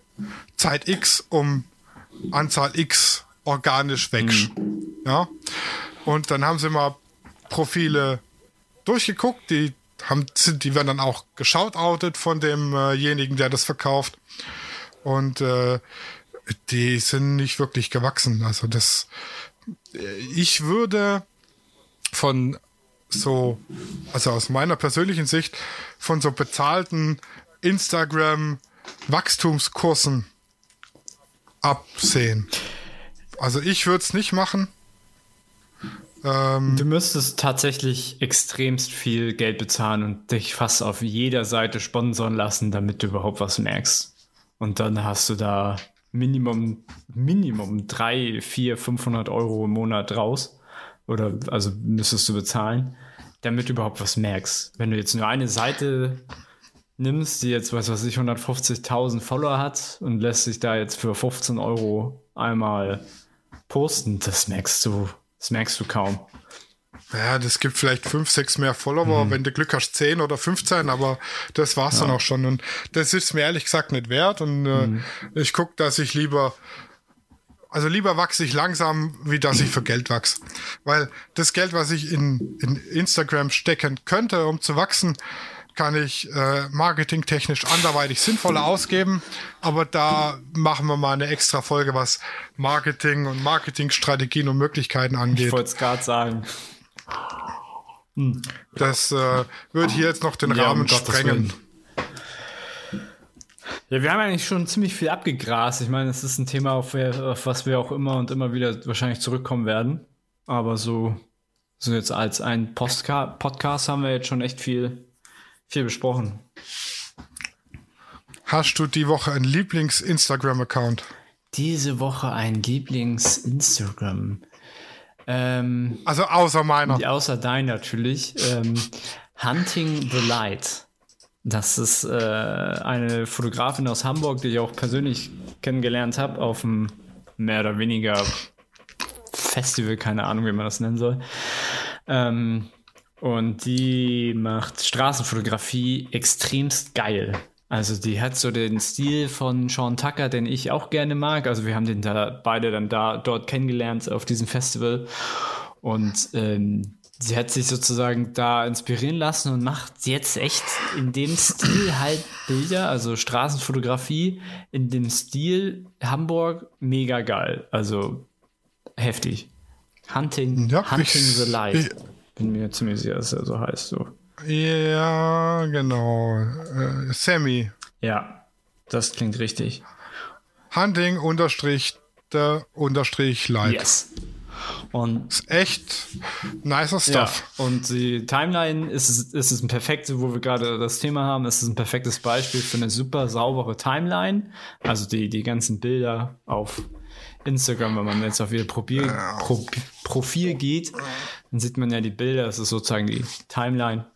Zeit X um Anzahl X organisch wächst. Mhm. Ja. Und dann haben sie mal Profile durchgeguckt, die haben, die werden dann auch geschautoutet von demjenigen, der das verkauft. Und äh, die sind nicht wirklich gewachsen. Also das, ich würde von so, also aus meiner persönlichen Sicht, von so bezahlten Instagram-Wachstumskursen absehen. Also ich würde es nicht machen. Ähm, du müsstest tatsächlich extremst viel Geld bezahlen und dich fast auf jeder Seite sponsern lassen, damit du überhaupt was merkst. Und dann hast du da Minimum, Minimum 3, 4, 500 Euro im Monat raus. Oder also müsstest du bezahlen, damit du überhaupt was merkst. Wenn du jetzt nur eine Seite nimmst, die jetzt, was weiß ich, 150.000 Follower hat und lässt sich da jetzt für 15 Euro einmal posten, das merkst du, das merkst du kaum. Ja, das gibt vielleicht fünf, sechs mehr Follower, mhm. wenn du Glück hast, zehn oder 15, aber das war's ja. dann auch schon. Und das ist mir ehrlich gesagt nicht wert. Und äh, mhm. ich gucke, dass ich lieber also lieber wachse ich langsam, wie dass ich für Geld wachse. Weil das Geld, was ich in, in Instagram stecken könnte, um zu wachsen, kann ich äh, marketingtechnisch anderweitig sinnvoller ausgeben. Aber da machen wir mal eine extra Folge, was Marketing und Marketingstrategien und Möglichkeiten angeht. Ich wollte es gerade sagen. Das äh, wird hier jetzt noch den Ja, Rahmen sprengen. Ja, wir haben eigentlich schon ziemlich viel abgegrast. Ich meine, es ist ein Thema, auf, auf was wir auch immer und immer wieder wahrscheinlich zurückkommen werden. Aber so, so jetzt als ein Postka Podcast haben wir jetzt schon echt viel, viel besprochen. Hast du die Woche einen Lieblings-Instagram-Account? Diese Woche ein Lieblings-Instagram. Ähm, Also außer meiner. außer dein natürlich. Ähm, Hunting the Light. Das ist äh, eine Fotografin aus Hamburg, die ich auch persönlich kennengelernt habe auf einem mehr oder weniger Festival, keine Ahnung, wie man das nennen soll. Ähm, und die macht Straßenfotografie extremst geil. Also die hat so den Stil von Sean Tucker, den ich auch gerne mag. Also wir haben den da beide dann da dort kennengelernt auf diesem Festival. Und ähm, sie hat sich sozusagen da inspirieren lassen und macht jetzt echt in dem Stil halt Bilder, also Straßenfotografie in dem Stil Hamburg mega geil. Also heftig. Hunting, Ja, Hunting ich- the Light. ich- Bin mir ziemlich sicher, dass er so heißt. So. Ja, genau. Äh, Sammy. Ja, das klingt richtig. Hunting unterstrich der unterstrich Light. Yes. Und Ist echt nicer Ja, Stuff. und die Timeline ist, es- ist es ein perfektes, wo wir gerade das Thema haben, ist ein perfektes Beispiel für eine super saubere Timeline. Also die, die ganzen Bilder auf Instagram, wenn man jetzt auf ihr Profil, Pro, Profil geht, dann sieht man ja die Bilder, das ist sozusagen die Timeline.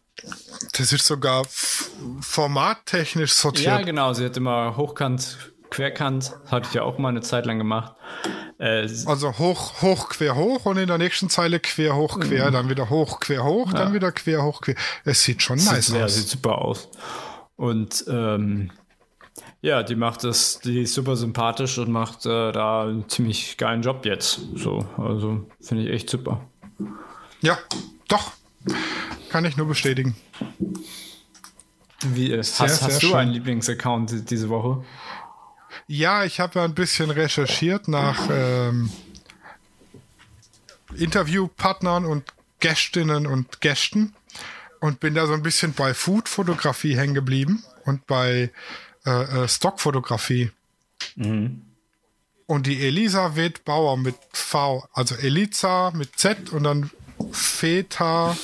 Das ist sogar formattechnisch Ja, sortiert. genau, sie hat immer hochkant, querkant, das hatte ich ja auch mal eine Zeit lang gemacht. Äh, Also hoch, hoch, quer, hoch und in der nächsten Zeile quer, hoch, quer, Mhm. dann wieder hoch, quer, hoch, dann wieder quer, hoch, quer. Es sieht schon nice sieht, ja, aus. sieht super aus. Und ähm, ja, die macht das, die ist super sympathisch und macht äh, da einen ziemlich geilen Job jetzt. So, also finde ich echt super. Ja, doch. Kann ich nur bestätigen. Wie, hast Sehr, hast sehr du schön. einen Lieblingsaccount die- diese Woche? Ja, ich habe ja ein bisschen recherchiert nach ähm, Interviewpartnern und Gästinnen und Gästen und bin da so ein bisschen bei Food-Fotografie hängen geblieben und bei äh, äh, Stockfotografie. Und die Elisabeth Bauer mit V, also Eliza mit Z und dann Feta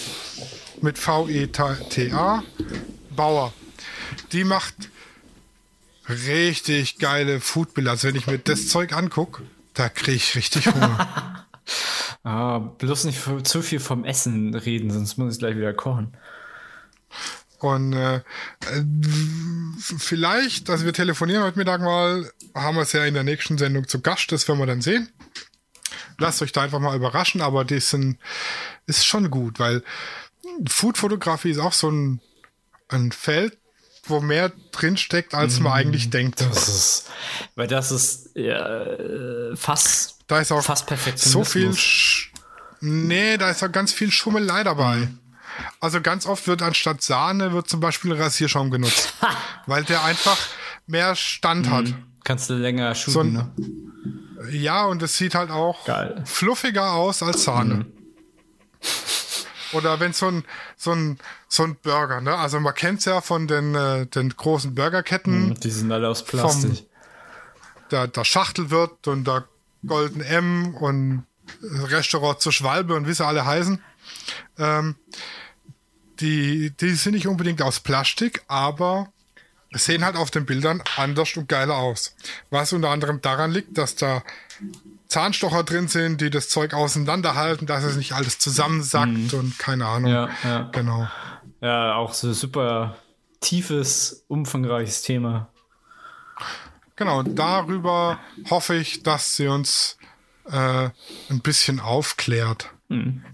mit V-E-T-A Bauer. Die macht richtig geile Foodbilder. Also wenn ich mir das Zeug angucke, da kriege ich richtig Hunger. Ah, bloß nicht zu viel vom Essen reden, sonst muss ich gleich wieder kochen. Und äh, vielleicht, also wir telefonieren heute Mittag mal, haben wir es ja in der nächsten Sendung zu Gast, das werden wir dann sehen. Lasst euch da einfach mal überraschen, aber das sind, ist schon gut, weil Foodfotografie ist auch so ein, ein Feld, wo mehr drinsteckt, als man eigentlich denkt. Das ist, weil das ist ja, äh, fast, Da ist auch fast perfekt. so viel. Sch nee, da ist auch ganz viel Schummelei dabei. Also ganz oft wird anstatt Sahne wird zum Beispiel Rasierschaum genutzt, weil der einfach mehr Stand hat. Kannst du länger shooten, So ein- ne? Ja, und es sieht halt auch Geil. fluffiger aus als Sahne. Oder wenn so ein, so ein, so ein Burger, ne? Also man kennt's ja von den, äh, den großen Burgerketten, Die sind alle aus Plastik. da, da Schachtel wird und da Golden M und Restaurant zur Schwalbe und wie sie alle heißen. Ähm, die, die sind nicht unbedingt aus Plastik, aber sehen halt auf den Bildern anders und geiler aus. Was unter anderem daran liegt, dass da Zahnstocher drin sind, die das Zeug auseinanderhalten, dass es nicht alles zusammensackt und keine Ahnung. Ja, ja. Genau. Ja, auch so super tiefes, umfangreiches Thema. Genau, darüber hoffe ich, dass sie uns äh, ein bisschen aufklärt.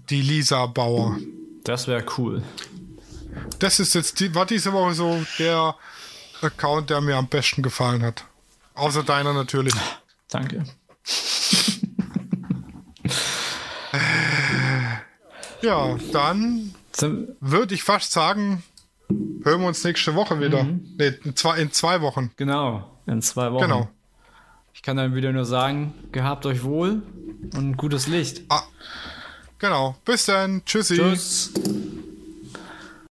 Die Lisa Bauer. Das wäre cool. Das ist jetzt die, war diese Woche so der Account, der mir am besten gefallen hat. Außer deiner natürlich. Danke. Ja, dann würde ich fast sagen, hören wir uns nächste Woche wieder. Mhm. Nee, in zwei, in zwei Wochen. Genau, in zwei Wochen. Genau. Ich kann dann wieder nur sagen, gehabt euch wohl und gutes Licht. Ah, genau. Bis dann. Tschüssi. Tschüss.